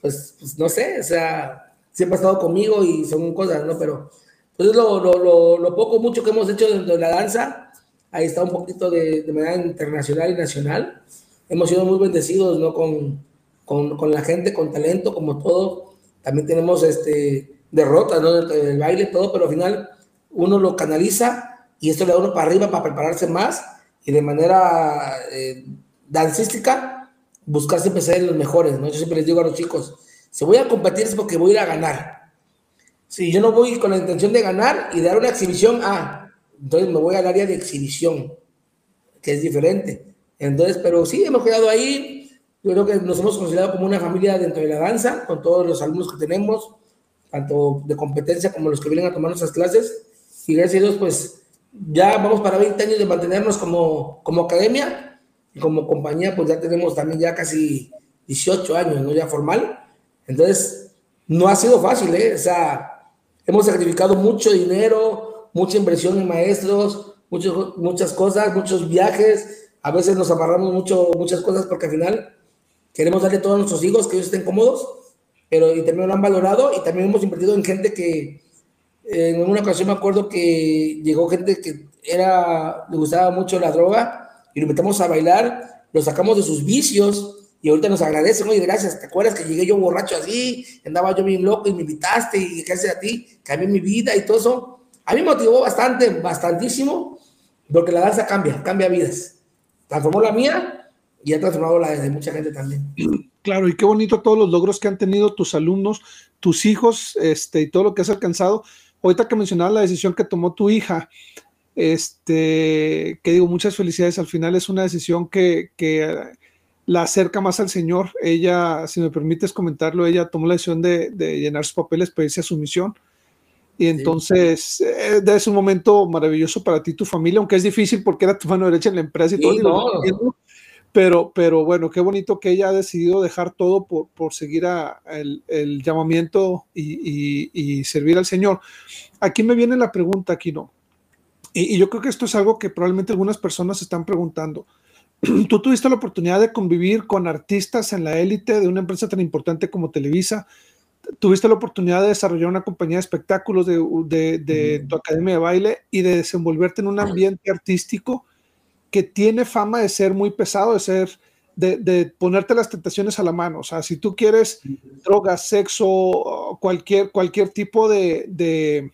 pues, pues, no sé, o sea, siempre ha estado conmigo y son cosas, ¿no? Pero pues lo, lo, lo, lo poco, mucho que hemos hecho dentro de la danza, ahí está un poquito de, de manera internacional y nacional. Hemos sido muy bendecidos, ¿no? Con, con, con, la gente, con talento, como todo. También tenemos este, derrotas, ¿no? El baile, todo, pero al final uno lo canaliza y esto le da uno para arriba para prepararse más y de manera eh, dancística buscar siempre ser los mejores, ¿no? Yo siempre les digo a los chicos, si voy a competir es porque voy a ir a ganar. Si yo no voy con la intención de ganar y dar una exhibición, ah, entonces me voy al área de exhibición, que es diferente. Entonces, pero sí, hemos quedado ahí. Yo creo que nos hemos considerado como una familia dentro de la danza, con todos los alumnos que tenemos, tanto de competencia como los que vienen a tomar nuestras clases. Y gracias a Dios, pues ya vamos para 20 años de mantenernos como, como academia y como compañía, pues ya tenemos también ya casi 18 años, ¿no? Ya formal. Entonces, no ha sido fácil, ¿eh? O sea, hemos sacrificado mucho dinero, mucha inversión en maestros, muchas cosas, muchos viajes, a veces nos amarramos mucho, muchas cosas porque al final queremos darle a todos nuestros hijos que ellos estén cómodos, pero y también lo han valorado y también hemos invertido en gente que en una ocasión me acuerdo que llegó gente que era, le gustaba mucho la droga y lo invitamos a bailar, lo sacamos de sus vicios y ahorita nos agradecen, oye, gracias, ¿te acuerdas que llegué yo borracho así? Andaba yo bien loco y me invitaste y gracias a ti cambié mi vida y todo eso a mí me motivó bastante, bastantísimo, porque la danza cambia, cambia vidas. Transformó la mía y ha transformado la de mucha gente también. Claro, y qué bonito todos los logros que han tenido tus alumnos, tus hijos, este, y todo lo que has alcanzado. Ahorita que mencionaba la decisión que tomó tu hija, este, que digo, muchas felicidades. Al final es una decisión que la acerca más al Señor. Ella, si me permites comentarlo, ella tomó la decisión de, de llenar sus papeles para irse a su misión y entonces, eh, es un momento maravilloso para ti y tu familia, aunque es difícil porque era tu mano derecha en la empresa y todo. pero, pero bueno, qué bonito que ella ha decidido dejar todo por, por seguir a, el, el, llamamiento y, y, servir al Señor. Aquí me viene la pregunta, aquí no. Y, y yo creo que esto es algo que probablemente algunas personas están preguntando. Tú tuviste la oportunidad de convivir con artistas en la élite de una empresa tan importante como Televisa tuviste la oportunidad de desarrollar una compañía de espectáculos de, tu academia de baile y de desenvolverte en un ambiente artístico que tiene fama de ser muy pesado, de ser, de, ponerte las tentaciones a la mano. O sea, si tú quieres drogas, sexo, cualquier, cualquier tipo de, de,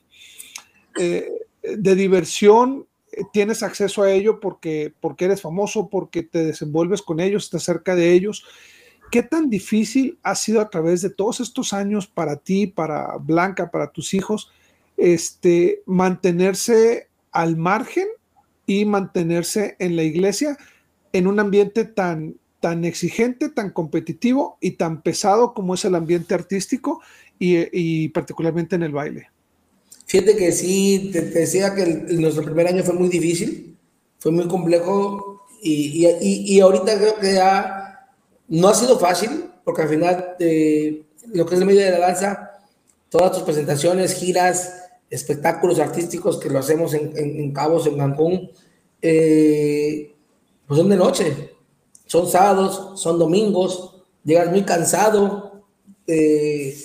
eh, de diversión, tienes acceso a ello porque, porque eres famoso, porque te desenvuelves con ellos, estás cerca de ellos. ¿Qué tan difícil ha sido a través de todos estos años para ti, para Blanca, para tus hijos, este, mantenerse al margen y mantenerse en la iglesia en un ambiente tan, tan exigente, tan competitivo y tan pesado como es el ambiente artístico y, particularmente en el baile? Fíjate que sí, te, decía que nuestro primer año fue muy difícil, fue muy complejo y, y, y, ahorita creo que ya no ha sido fácil, porque al final eh, lo que es el medio de la danza, todas tus presentaciones, giras, espectáculos artísticos que lo hacemos en, en, Cabos, en Cancún, eh, pues son de noche, son sábados, son domingos, llegas muy cansado, eh,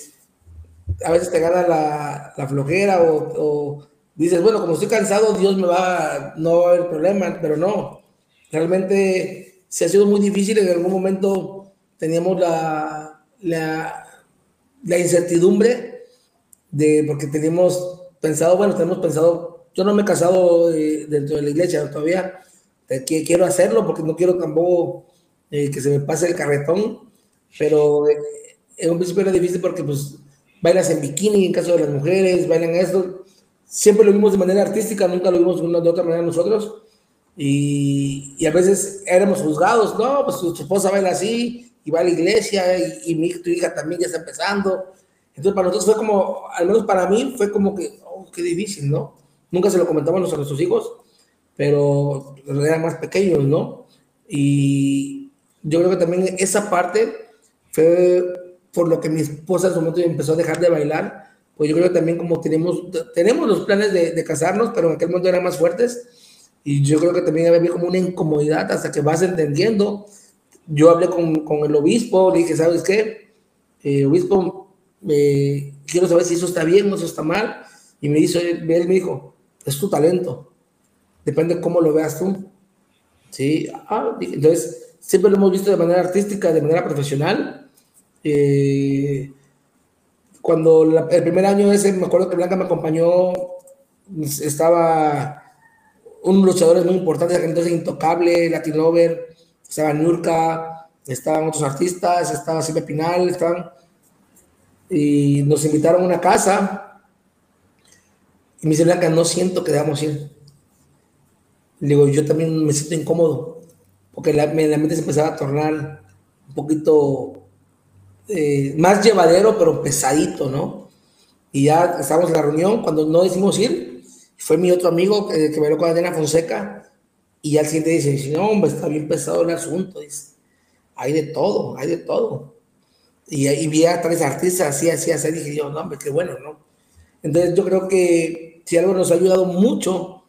a veces te gana la, la flojera o, dices, bueno, como estoy cansado, Dios me va, no va a haber problema, pero no, realmente se ha sido muy difícil, en algún momento teníamos la, la, la incertidumbre de, porque teníamos pensado, bueno, tenemos pensado, yo no me he casado eh, dentro de la iglesia todavía, que quiero hacerlo porque no quiero tampoco eh, que se me pase el carretón, pero eh, en un principio era difícil porque pues bailas en bikini en caso de las mujeres, bailan esto, siempre lo vimos de manera artística, nunca lo vimos de, otra manera nosotros, y, y, a veces éramos juzgados, no, pues tu, esposa baila así, y va a la iglesia, y, mi, tu hija también ya está empezando, entonces para nosotros fue como, al menos para mí, fue como que, oh, qué difícil, ¿no? Nunca se lo comentamos a nuestros hijos, pero eran más pequeños, ¿no? Y yo creo que también esa parte fue por lo que mi esposa en su momento empezó a dejar de bailar, pues yo creo que también como tenemos, tenemos los planes de, de casarnos, pero en aquel momento eran más fuertes, y yo creo que también había como una incomodidad hasta que vas entendiendo. Yo hablé con, con el obispo, le dije, ¿sabes qué? Eh, obispo, eh, quiero saber si eso está bien o eso está mal. Y me hizo, él me dijo, es tu talento, depende cómo lo veas tú. Sí, ah, entonces siempre lo hemos visto de manera artística, de manera profesional. Eh, cuando el primer año ese, me acuerdo que Blanca me acompañó, estaba un luchador muy importante, entonces Intocable, Latinover, estaba Nurka, estaban otros artistas, estaba Silvia Pinal, estaban y nos invitaron a una casa. Y me dice Blanca, no siento que debamos ir. Le digo, yo también me siento incómodo, porque la, mente se empezaba a tornar un poquito eh, más llevadero, pero pesadito, ¿no? Y ya estábamos en la reunión, cuando no decimos ir, fue mi otro amigo que, que me lo con Adriana Fonseca, y al siguiente dice, no, hombre, está bien pesado el asunto, dice, hay de todo, hay de todo. Y, y vi a tres artistas así, así, así, dije yo, no, hombre, qué bueno, ¿no? Entonces yo creo que si algo nos ha ayudado mucho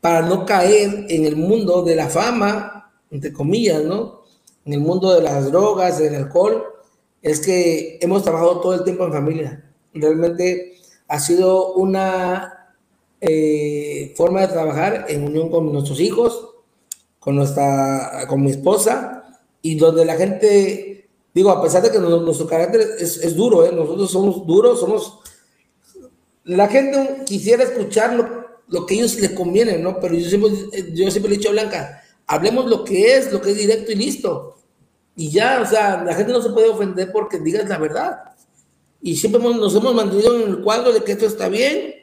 para no caer en el mundo de la fama, entre comillas, ¿no? En el mundo de las drogas, del alcohol, es que hemos trabajado todo el tiempo en familia. Realmente ha sido una eh, forma de trabajar en unión con nuestros hijos, con, nuestra, con mi esposa, y donde la gente Digo, a pesar de que nuestro carácter es, duro, ¿eh? nosotros somos duros, somos... La gente quisiera escuchar lo, que a ellos les conviene, ¿no? Pero yo siempre, yo siempre le he dicho a Blanca, hablemos lo que es, lo que es directo y listo. Y ya, o sea, la gente no se puede ofender porque digas la verdad. Y siempre nos hemos mantenido en el cuadro de que esto está bien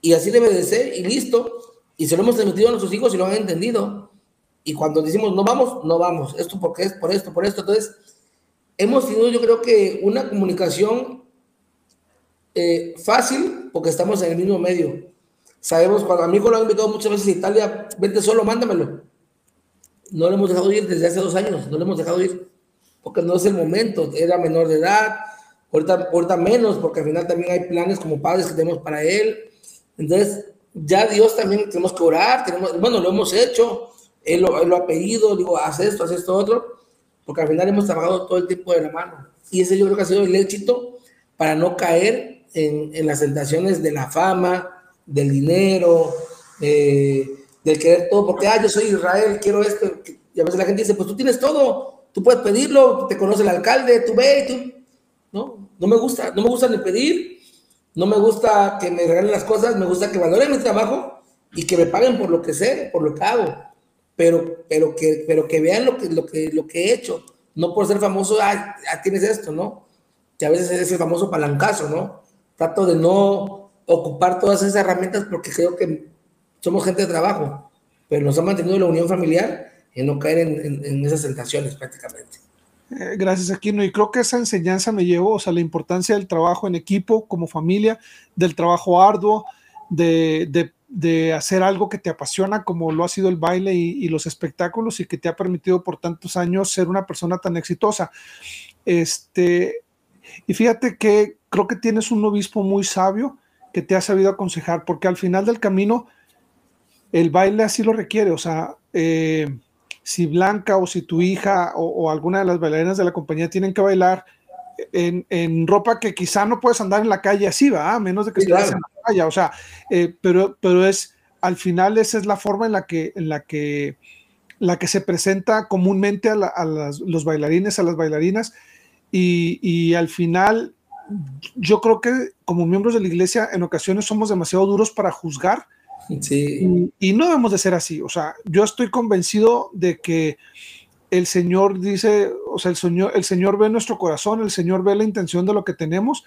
y así debe de ser y listo. Y se lo hemos transmitido a nuestros hijos y lo han entendido. Y cuando decimos no vamos, no vamos. Esto porque es por esto, por esto. Entonces, hemos tenido yo creo que una comunicación eh, fácil porque estamos en el mismo medio. Sabemos, cuando a mí lo han invitado muchas veces a Italia, vente solo, mándamelo. No lo hemos dejado ir desde hace dos años, no lo hemos dejado ir porque no es el momento, era menor de edad, ahorita, ahorita menos porque al final también hay planes como padres que tenemos para él. Entonces, ya Dios también tenemos que orar, tenemos, bueno, lo hemos hecho, él lo, ha pedido, digo, haz esto, haz esto, otro porque al final hemos trabajado todo el tiempo de la mano. Y ese yo creo que ha sido el éxito para no caer en, en las tentaciones de la fama, del dinero, eh, del querer todo, porque, ah, yo soy Israel, quiero esto. Y a veces la gente dice, pues tú tienes todo, tú puedes pedirlo, te conoce el alcalde, tú ve, tú. No, no me gusta, no me gusta ni pedir, no me gusta que me regalen las cosas, me gusta que valoren mi trabajo y que me paguen por lo que sé, por lo que hago pero, pero, que, pero que vean lo que, lo, que, lo que he hecho, no por ser famoso, ah, tienes esto, ¿no? Que a veces es el famoso palancazo, ¿no? Trato de no ocupar todas esas herramientas porque creo que somos gente de trabajo, pero nos ha mantenido la unión familiar y no caer en, esas tentaciones prácticamente. Eh, gracias, Aquino. Y creo que esa enseñanza me llevó, o sea, la importancia del trabajo en equipo, como familia, del trabajo arduo, de, hacer algo que te apasiona, como lo ha sido el baile y, los espectáculos, y que te ha permitido por tantos años ser una persona tan exitosa. Este, y fíjate que creo que tienes un obispo muy sabio que te ha sabido aconsejar, porque al final del camino, el baile así lo requiere, o sea, eh, si Blanca o si tu hija o, alguna de las bailarinas de la compañía tienen que bailar en, ropa que quizá no puedes andar en la calle así, va, a menos de que estés en la calle, o sea, eh, pero, pero es, al final esa es la forma en la que, en la que, la que se presenta comúnmente a, los bailarines, a las bailarinas, y, y al final yo creo que como miembros de la iglesia en ocasiones somos demasiado duros para juzgar, y, no debemos de ser así. O sea, yo estoy convencido de que el Señor dice, o sea, el Señor, el Señor ve nuestro corazón, el Señor ve la intención de lo que tenemos.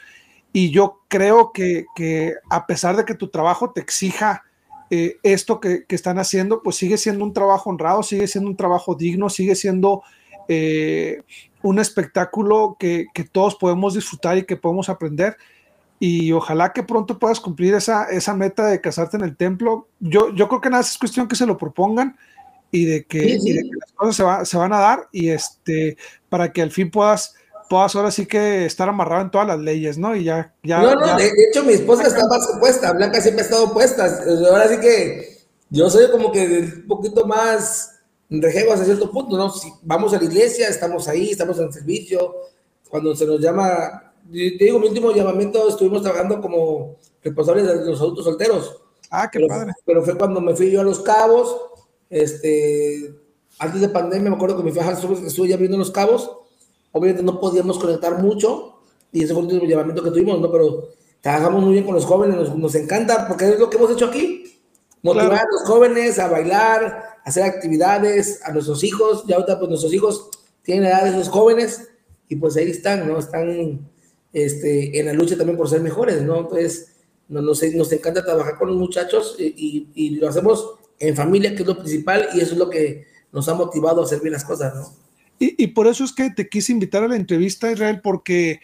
Y yo creo que, a pesar de que tu trabajo te exija eh, esto que, están haciendo, pues sigue siendo un trabajo honrado, sigue siendo un trabajo digno, sigue siendo eh, un espectáculo que, que, todos podemos disfrutar y que podemos aprender y ojalá que pronto puedas cumplir esa, esa meta de casarte en el templo. Yo, yo creo que nada, es cuestión que se lo propongan y de que, las cosas se, van a dar y este, para que al fin puedas, puedas ahora sí que estar amarrado en todas las leyes, ¿no? Y ya, ya. No, no, de hecho mi esposa está más opuesta, Blanca siempre ha estado opuesta. Ahora sí que yo soy como que un poquito más rejego hasta cierto punto, ¿no? Si vamos a la iglesia, estamos ahí, estamos en servicio, cuando se nos llama te digo, mi último llamamiento estuvimos trabajando como responsables de los adultos solteros. Ah, qué pero, padre. Pero fue cuando me fui yo a Los Cabos, este, antes de pandemia me acuerdo que mi hija estuve ya viendo Los Cabos, obviamente no podíamos conectar mucho, y ese fue el último llamamiento que tuvimos, ¿no? Pero trabajamos muy bien con los jóvenes, nos, nos encanta, porque es lo que hemos hecho aquí, motivar a los jóvenes a bailar, hacer actividades, a nuestros hijos, ya ahorita pues nuestros hijos tienen edad de esos jóvenes, y pues ahí están, ¿no? Están este, en la lucha también por ser mejores, ¿no? Entonces, nos, nos encanta trabajar con los muchachos y, y, lo hacemos en familia, que es lo principal, y eso es lo que nos ha motivado a hacer bien las cosas, ¿no? Y, y por eso es que te quise invitar a la entrevista, Israel, porque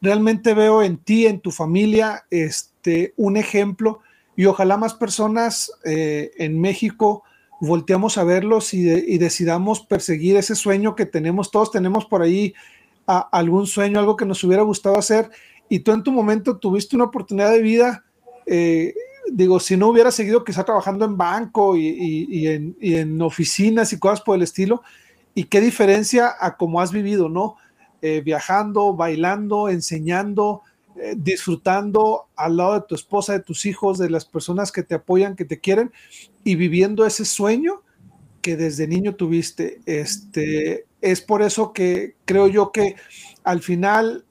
realmente veo en ti, en tu familia, este, un ejemplo y ojalá más personas eh, en México volteamos a verlos y, y, decidamos perseguir ese sueño que tenemos, todos tenemos por ahí algún sueño, algo que nos hubiera gustado hacer, y tú en tu momento tuviste una oportunidad de vida, eh, digo, si no hubiera seguido quizá trabajando en banco y, en, oficinas y cosas por el estilo, y qué diferencia a cómo has vivido, ¿no? Eh, viajando, bailando, enseñando, eh, disfrutando al lado de tu esposa, de tus hijos, de las personas que te apoyan, que te quieren, y viviendo ese sueño que desde niño tuviste. Este, es por eso que creo yo que al final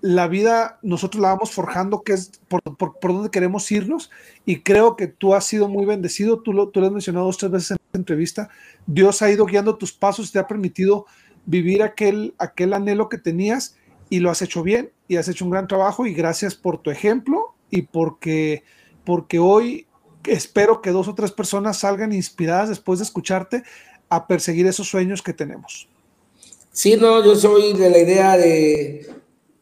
la vida nosotros la vamos forjando, que es por, por, donde queremos irnos, y creo que tú has sido muy bendecido, tú lo, tú lo has mencionado dos, tres veces en esta entrevista, Dios ha ido guiando tus pasos, te ha permitido vivir aquel, aquel anhelo que tenías y lo has hecho bien y has hecho un gran trabajo. Y gracias por tu ejemplo y porque, porque hoy espero que dos o tres personas salgan inspiradas después de escucharte a perseguir esos sueños que tenemos. Sí, no, yo soy de la idea de,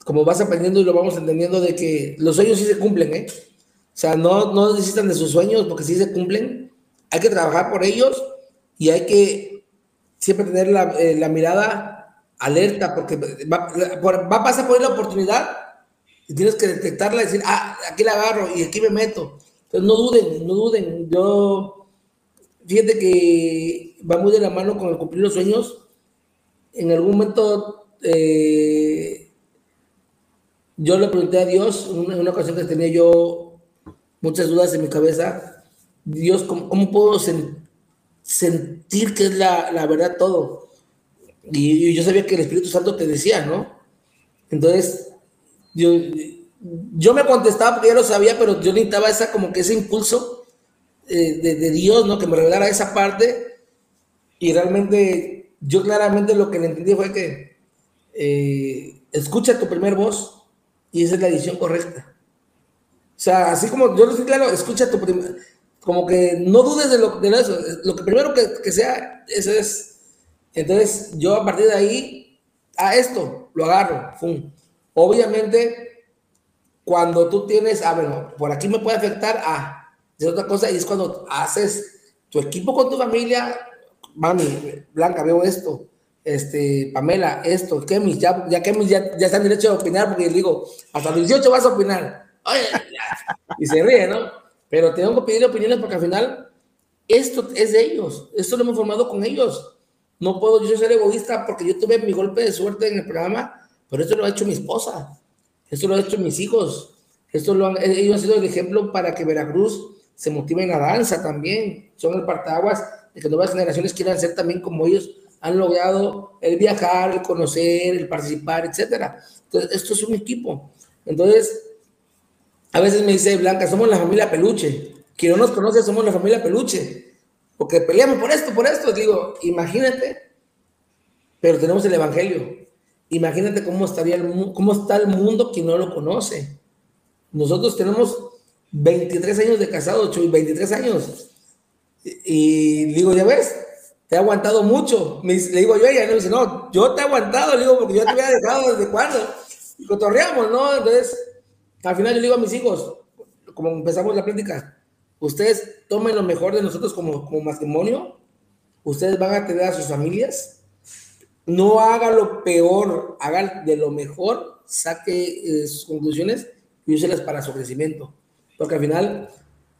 como vas aprendiendo y lo vamos entendiendo, de que los sueños sí se cumplen, ¿eh? O sea, no, no necesitan de sus sueños porque sí se cumplen. Hay que trabajar por ellos y hay que siempre tener la, eh, mirada alerta porque va, va, a pasar por la oportunidad y tienes que detectarla y decir, ah, aquí la agarro y aquí me meto. Entonces no duden, no duden. Yo, fíjate que va muy de la mano con el cumplir los sueños. En algún momento eh, yo le pregunté a Dios, en una ocasión que tenía yo muchas dudas en mi cabeza, Dios, ¿cómo, puedo sentir que es la, la verdad todo? Y, y, yo sabía que el Espíritu Santo te decía, ¿no? Entonces, yo, yo me contestaba porque ya lo sabía, pero yo necesitaba esa, como que ese impulso eh, de, Dios, ¿no? Que me revelara esa parte. Y realmente, yo claramente lo que le entendí fue que eh, escucha tu primer voz y esa es la edición correcta. O sea, así como yo lo sé claro, escucha tu primer, como que no dudes de lo, de eso, lo que primero que, que sea, eso es. Entonces, yo a partir de ahí a esto, lo agarro, ¡fum! Obviamente, cuando tú tienes, ah, bueno, por aquí me puede afectar, ah, es otra cosa, y es cuando haces tu equipo con tu familia, mami, Blanca, veo esto, este, Pamela, esto, Kemis, ya, ya Kemis ya, ya está en derecho de opinar, porque digo, hasta los 18 vas a opinar, Oye, y se ríe, ¿no? Pero tengo que pedir opiniones porque al final esto es de ellos, esto lo hemos formado con ellos. No puedo yo ser egoísta porque yo tuve mi golpe de suerte en el programa, pero esto lo ha hecho mi esposa, esto lo ha hecho mis hijos, esto lo han, ellos han sido el ejemplo para que Veracruz se motive en la danza también, son el partaguas de que nuevas generaciones quieran ser también como ellos han logrado el viajar, el conocer, el participar, etcétera. Entonces, esto es un equipo. Entonces, a veces me dice Blanca, somos la familia peluche. Quien no nos conoce, somos la familia peluche. Porque peleamos por esto, por esto. Digo, imagínate, pero tenemos el Evangelio. Imagínate cómo, estaría cómo está el mundo quien no lo conoce. Nosotros tenemos 23 años de casado, Chuy, 23 años. Y, digo, ya ves, te he aguantado mucho. le digo yo ella, no, dice, no, yo te he aguantado, le digo, porque yo te había dejado desde cuándo. Y cotorreamos, ¿no? Entonces, al final yo digo a mis hijos, como empezamos la plática, ustedes tomen lo mejor de nosotros como, como matrimonio, ustedes van a tener a sus familias, no haga lo peor, haga de lo mejor, saque eh, sus conclusiones y úselas para su crecimiento, porque al final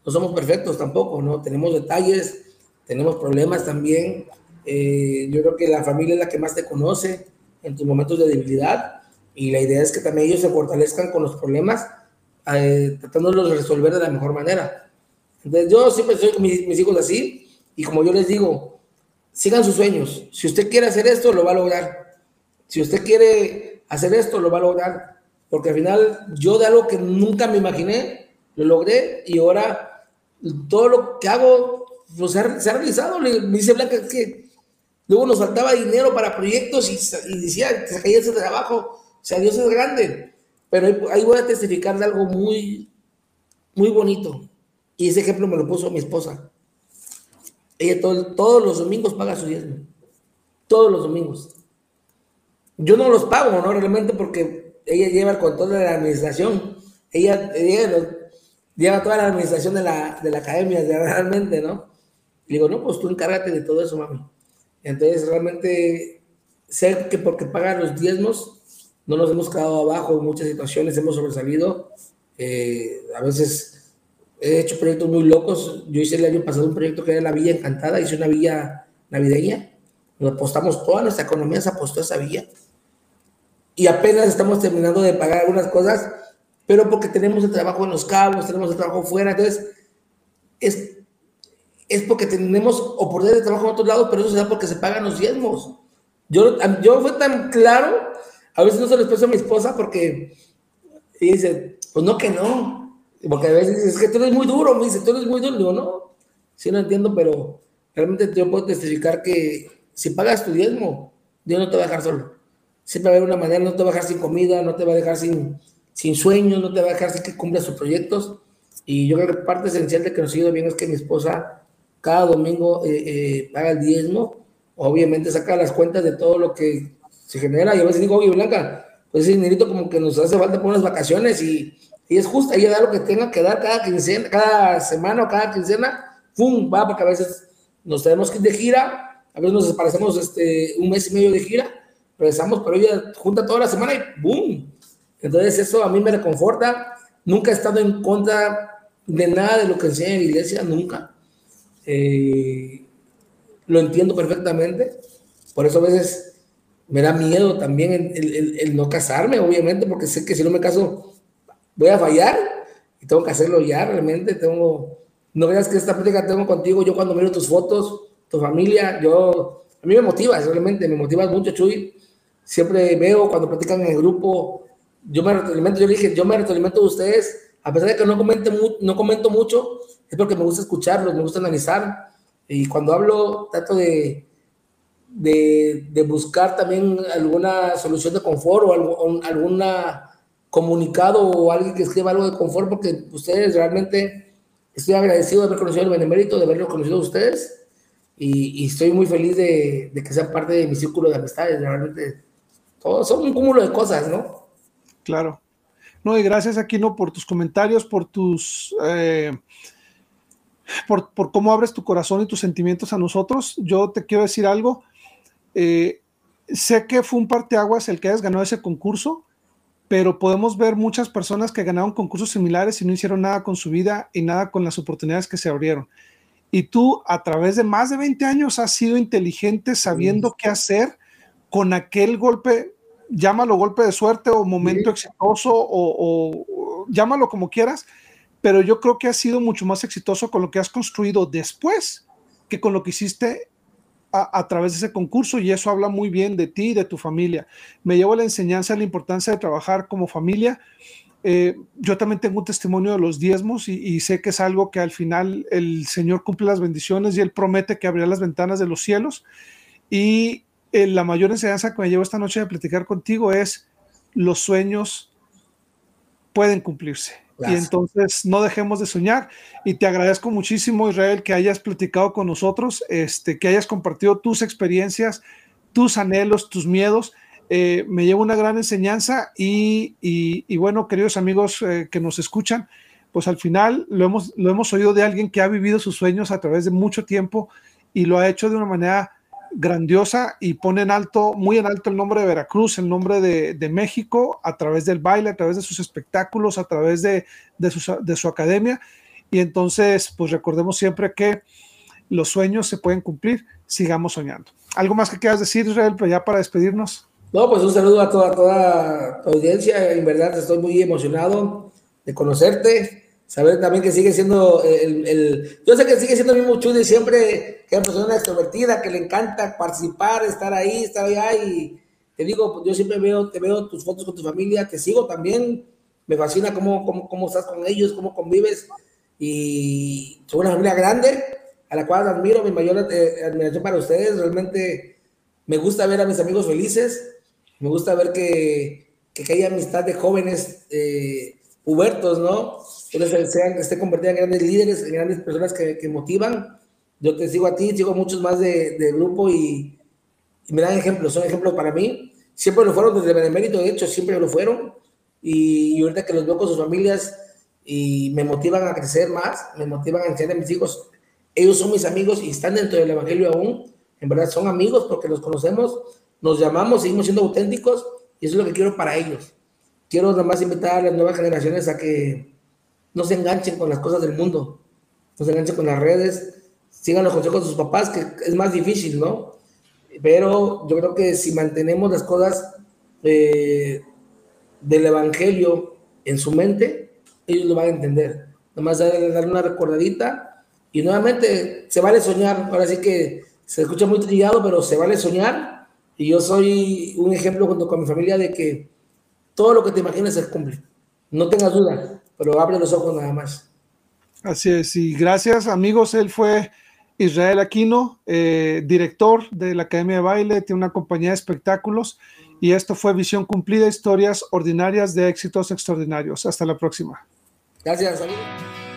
no somos perfectos tampoco, ¿no? Tenemos detalles, tenemos problemas también, eh, yo creo que la familia es la que más te conoce en tus momentos de debilidad y la idea es que también ellos se fortalezcan con los problemas, eh, tratándolos de resolver de la mejor manera. Entonces yo siempre soy con mis, hijos así y como yo les digo, sigan sus sueños. Si usted quiere hacer esto, lo va a lograr. Si usted quiere hacer esto, lo va a lograr. Porque al final yo de algo que nunca me imaginé, lo logré y ahora todo lo que hago pues, se, ha, realizado. Me dice Blanca que luego nos faltaba dinero para proyectos y, decía, se caía ese trabajo o sea, Dios es grande. Pero ahí voy a testificar de algo muy, muy bonito. Y ese ejemplo me lo puso mi esposa. Ella todos los domingos paga su diezmo. Todos los domingos. Yo no los pago, ¿no? Realmente porque ella lleva el control de la administración. Ella, lleva toda la administración de la, de la academia, realmente, ¿no? Y digo, no, pues tú encárgate de todo eso, mami. Entonces, realmente, sé que porque paga los diezmos, no nos hemos quedado abajo en muchas situaciones, hemos sobresalido. Eh, a veces he hecho proyectos muy locos. Yo hice el año pasado un proyecto que era la Villa Encantada, hice una villa navideña. Nos apostamos, toda nuestra economía se apostó a esa villa. Y apenas estamos terminando de pagar algunas cosas, pero porque tenemos el trabajo en los cabos, tenemos el trabajo fuera, entonces es, es porque tenemos oportunidades de trabajo en otros lados, pero eso se da porque se pagan los diezmos. Yo, yo fue tan claro a veces no se lo expreso a mi esposa porque ella dice, pues no que no. Porque a veces dice, es que tú eres muy duro, me dice, tú eres muy duro. Digo, no, sí no entiendo, pero realmente yo puedo testificar que si pagas tu diezmo, Dios no te va a dejar solo. Siempre va a haber una manera, no te va a dejar sin comida, no te va a dejar sin, sin sueños, no te va a dejar que cumpla sus proyectos. Y yo creo que parte esencial de que nos siga bien es que mi esposa cada domingo eh, eh, paga el diezmo. Obviamente saca las cuentas de todo lo que se genera. Y a veces digo, oye, Blanca, pues ese dinerito como que nos hace falta por unas vacaciones y, y es justo, ella da lo que tenga que dar cada quincena, cada semana o cada quincena, ¡pum! Va, porque a veces nos tenemos que ir de gira, a veces nos desaparecemos este, un mes y medio de gira, regresamos, pero ella junta toda la semana y ¡boom! Entonces eso a mí me reconforta, nunca he estado en contra de nada de lo que enseña la iglesia, nunca. Eh, lo entiendo perfectamente, por eso a veces me da miedo también el, no casarme, obviamente, porque sé que si no me caso voy a fallar y tengo que hacerlo ya, realmente. Tengo, no veas que esta plática tengo contigo, yo cuando miro tus fotos, tu familia, yo, a mí me motivas, realmente, me motivas mucho, Chuy, siempre veo cuando platican en el grupo, yo me retroalimento, yo le dije, yo me retroalimento de ustedes, a pesar de que no, comente no comento mucho, es porque me gusta escucharlos, me gusta analizar, y cuando hablo trato de de, buscar también alguna solución de confort o algo, alguna comunicado o alguien que escriba algo de confort, porque ustedes realmente estoy agradecido de haber conocido el Benemérito, de haberlo conocido a ustedes y, estoy muy feliz de, que sean parte de mi círculo de amistades. Realmente todo son un cúmulo de cosas, ¿no? Claro. No, y gracias Aquino por tus comentarios, por tus... Eh, por, por, cómo abres tu corazón y tus sentimientos a nosotros. Yo te quiero decir algo. Eh, sé que fue un parteaguas el que hayas ganado ese concurso, pero podemos ver muchas personas que ganaron concursos similares y no hicieron nada con su vida y nada con las oportunidades que se abrieron. Y tú, a través de más de 20 años, has sido inteligente sabiendo qué hacer con aquel golpe, llámalo golpe de suerte o momento exitoso o, o llámalo como quieras, pero yo creo que has sido mucho más exitoso con lo que has construido después que con lo que hiciste a, través de ese concurso y eso habla muy bien de ti y de tu familia. Me llevo la enseñanza de la importancia de trabajar como familia. Eh, yo también tengo un testimonio de los diezmos y, sé que es algo que al final el Señor cumple las bendiciones y Él promete que abrirá las ventanas de los cielos. Y eh, la mayor enseñanza que me llevo esta noche de platicar contigo es los sueños pueden cumplirse y entonces no dejemos de soñar. Y te agradezco muchísimo, Israel, que hayas platicado con nosotros, este, que hayas compartido tus experiencias, tus anhelos, tus miedos. Eh, me lleva una gran enseñanza y, y, bueno, queridos amigos eh, que nos escuchan, pues al final lo hemos, lo hemos oído de alguien que ha vivido sus sueños a través de mucho tiempo y lo ha hecho de una manera grandiosa y pone en alto, muy en alto el nombre de Veracruz, el nombre de, México, a través del baile, a través de sus espectáculos, a través de, su, academia. Y entonces, pues recordemos siempre que los sueños se pueden cumplir, sigamos soñando. ¿Algo más que quieras decir, Israel, ya para despedirnos? No, pues un saludo a toda, toda audiencia. En verdad estoy muy emocionado de conocerte saber también que sigue siendo el, yo sé que sigue siendo el mismo Chudy siempre, que es una persona extrovertida, que le encanta participar, estar ahí, estar allá y te digo, yo siempre veo, te veo tus fotos con tu familia, te sigo también, me fascina cómo, cómo, cómo estás con ellos, cómo convives y son una familia grande a la cual admiro, mi mayor eh, admiración para ustedes, realmente me gusta ver a mis amigos felices, me gusta ver que, que, hay amistad de jóvenes eh, hubertos, ¿no? Entonces sean, esté convertida en grandes líderes, en grandes personas que, que, motivan. Yo te sigo a ti, sigo a muchos más de, de grupo y, y, me dan ejemplos, son ejemplos para mí. Siempre lo fueron desde Benemérito, de hecho, siempre lo fueron. Y, y, ahorita que los veo con sus familias y me motivan a crecer más, me motivan a enseñar a mis hijos. Ellos son mis amigos y están dentro del Evangelio aún. En verdad son amigos porque los conocemos, nos llamamos, seguimos siendo auténticos y eso es lo que quiero para ellos. Quiero nada más invitar a las nuevas generaciones a que no se enganchen con las cosas del mundo, no se enganchen con las redes, sigan los consejos de sus papás, que es más difícil, ¿no? Pero yo creo que si mantenemos las cosas eh, del Evangelio en su mente, ellos lo van a entender. Nomás darle, dar una recordadita y nuevamente se vale soñar. Ahora sí que se escucha muy trillado, pero se vale soñar. Y yo soy un ejemplo junto con mi familia de que todo lo que te imagines se cumple. No tengas duda pero abre los ojos nada más. Así es, y gracias amigos, él fue Israel Aquino, eh, director de la Academia de Baile, tiene una compañía de espectáculos y esto fue Visión Cumplida, historias ordinarias de éxitos extraordinarios. Hasta la próxima. Gracias, amigos.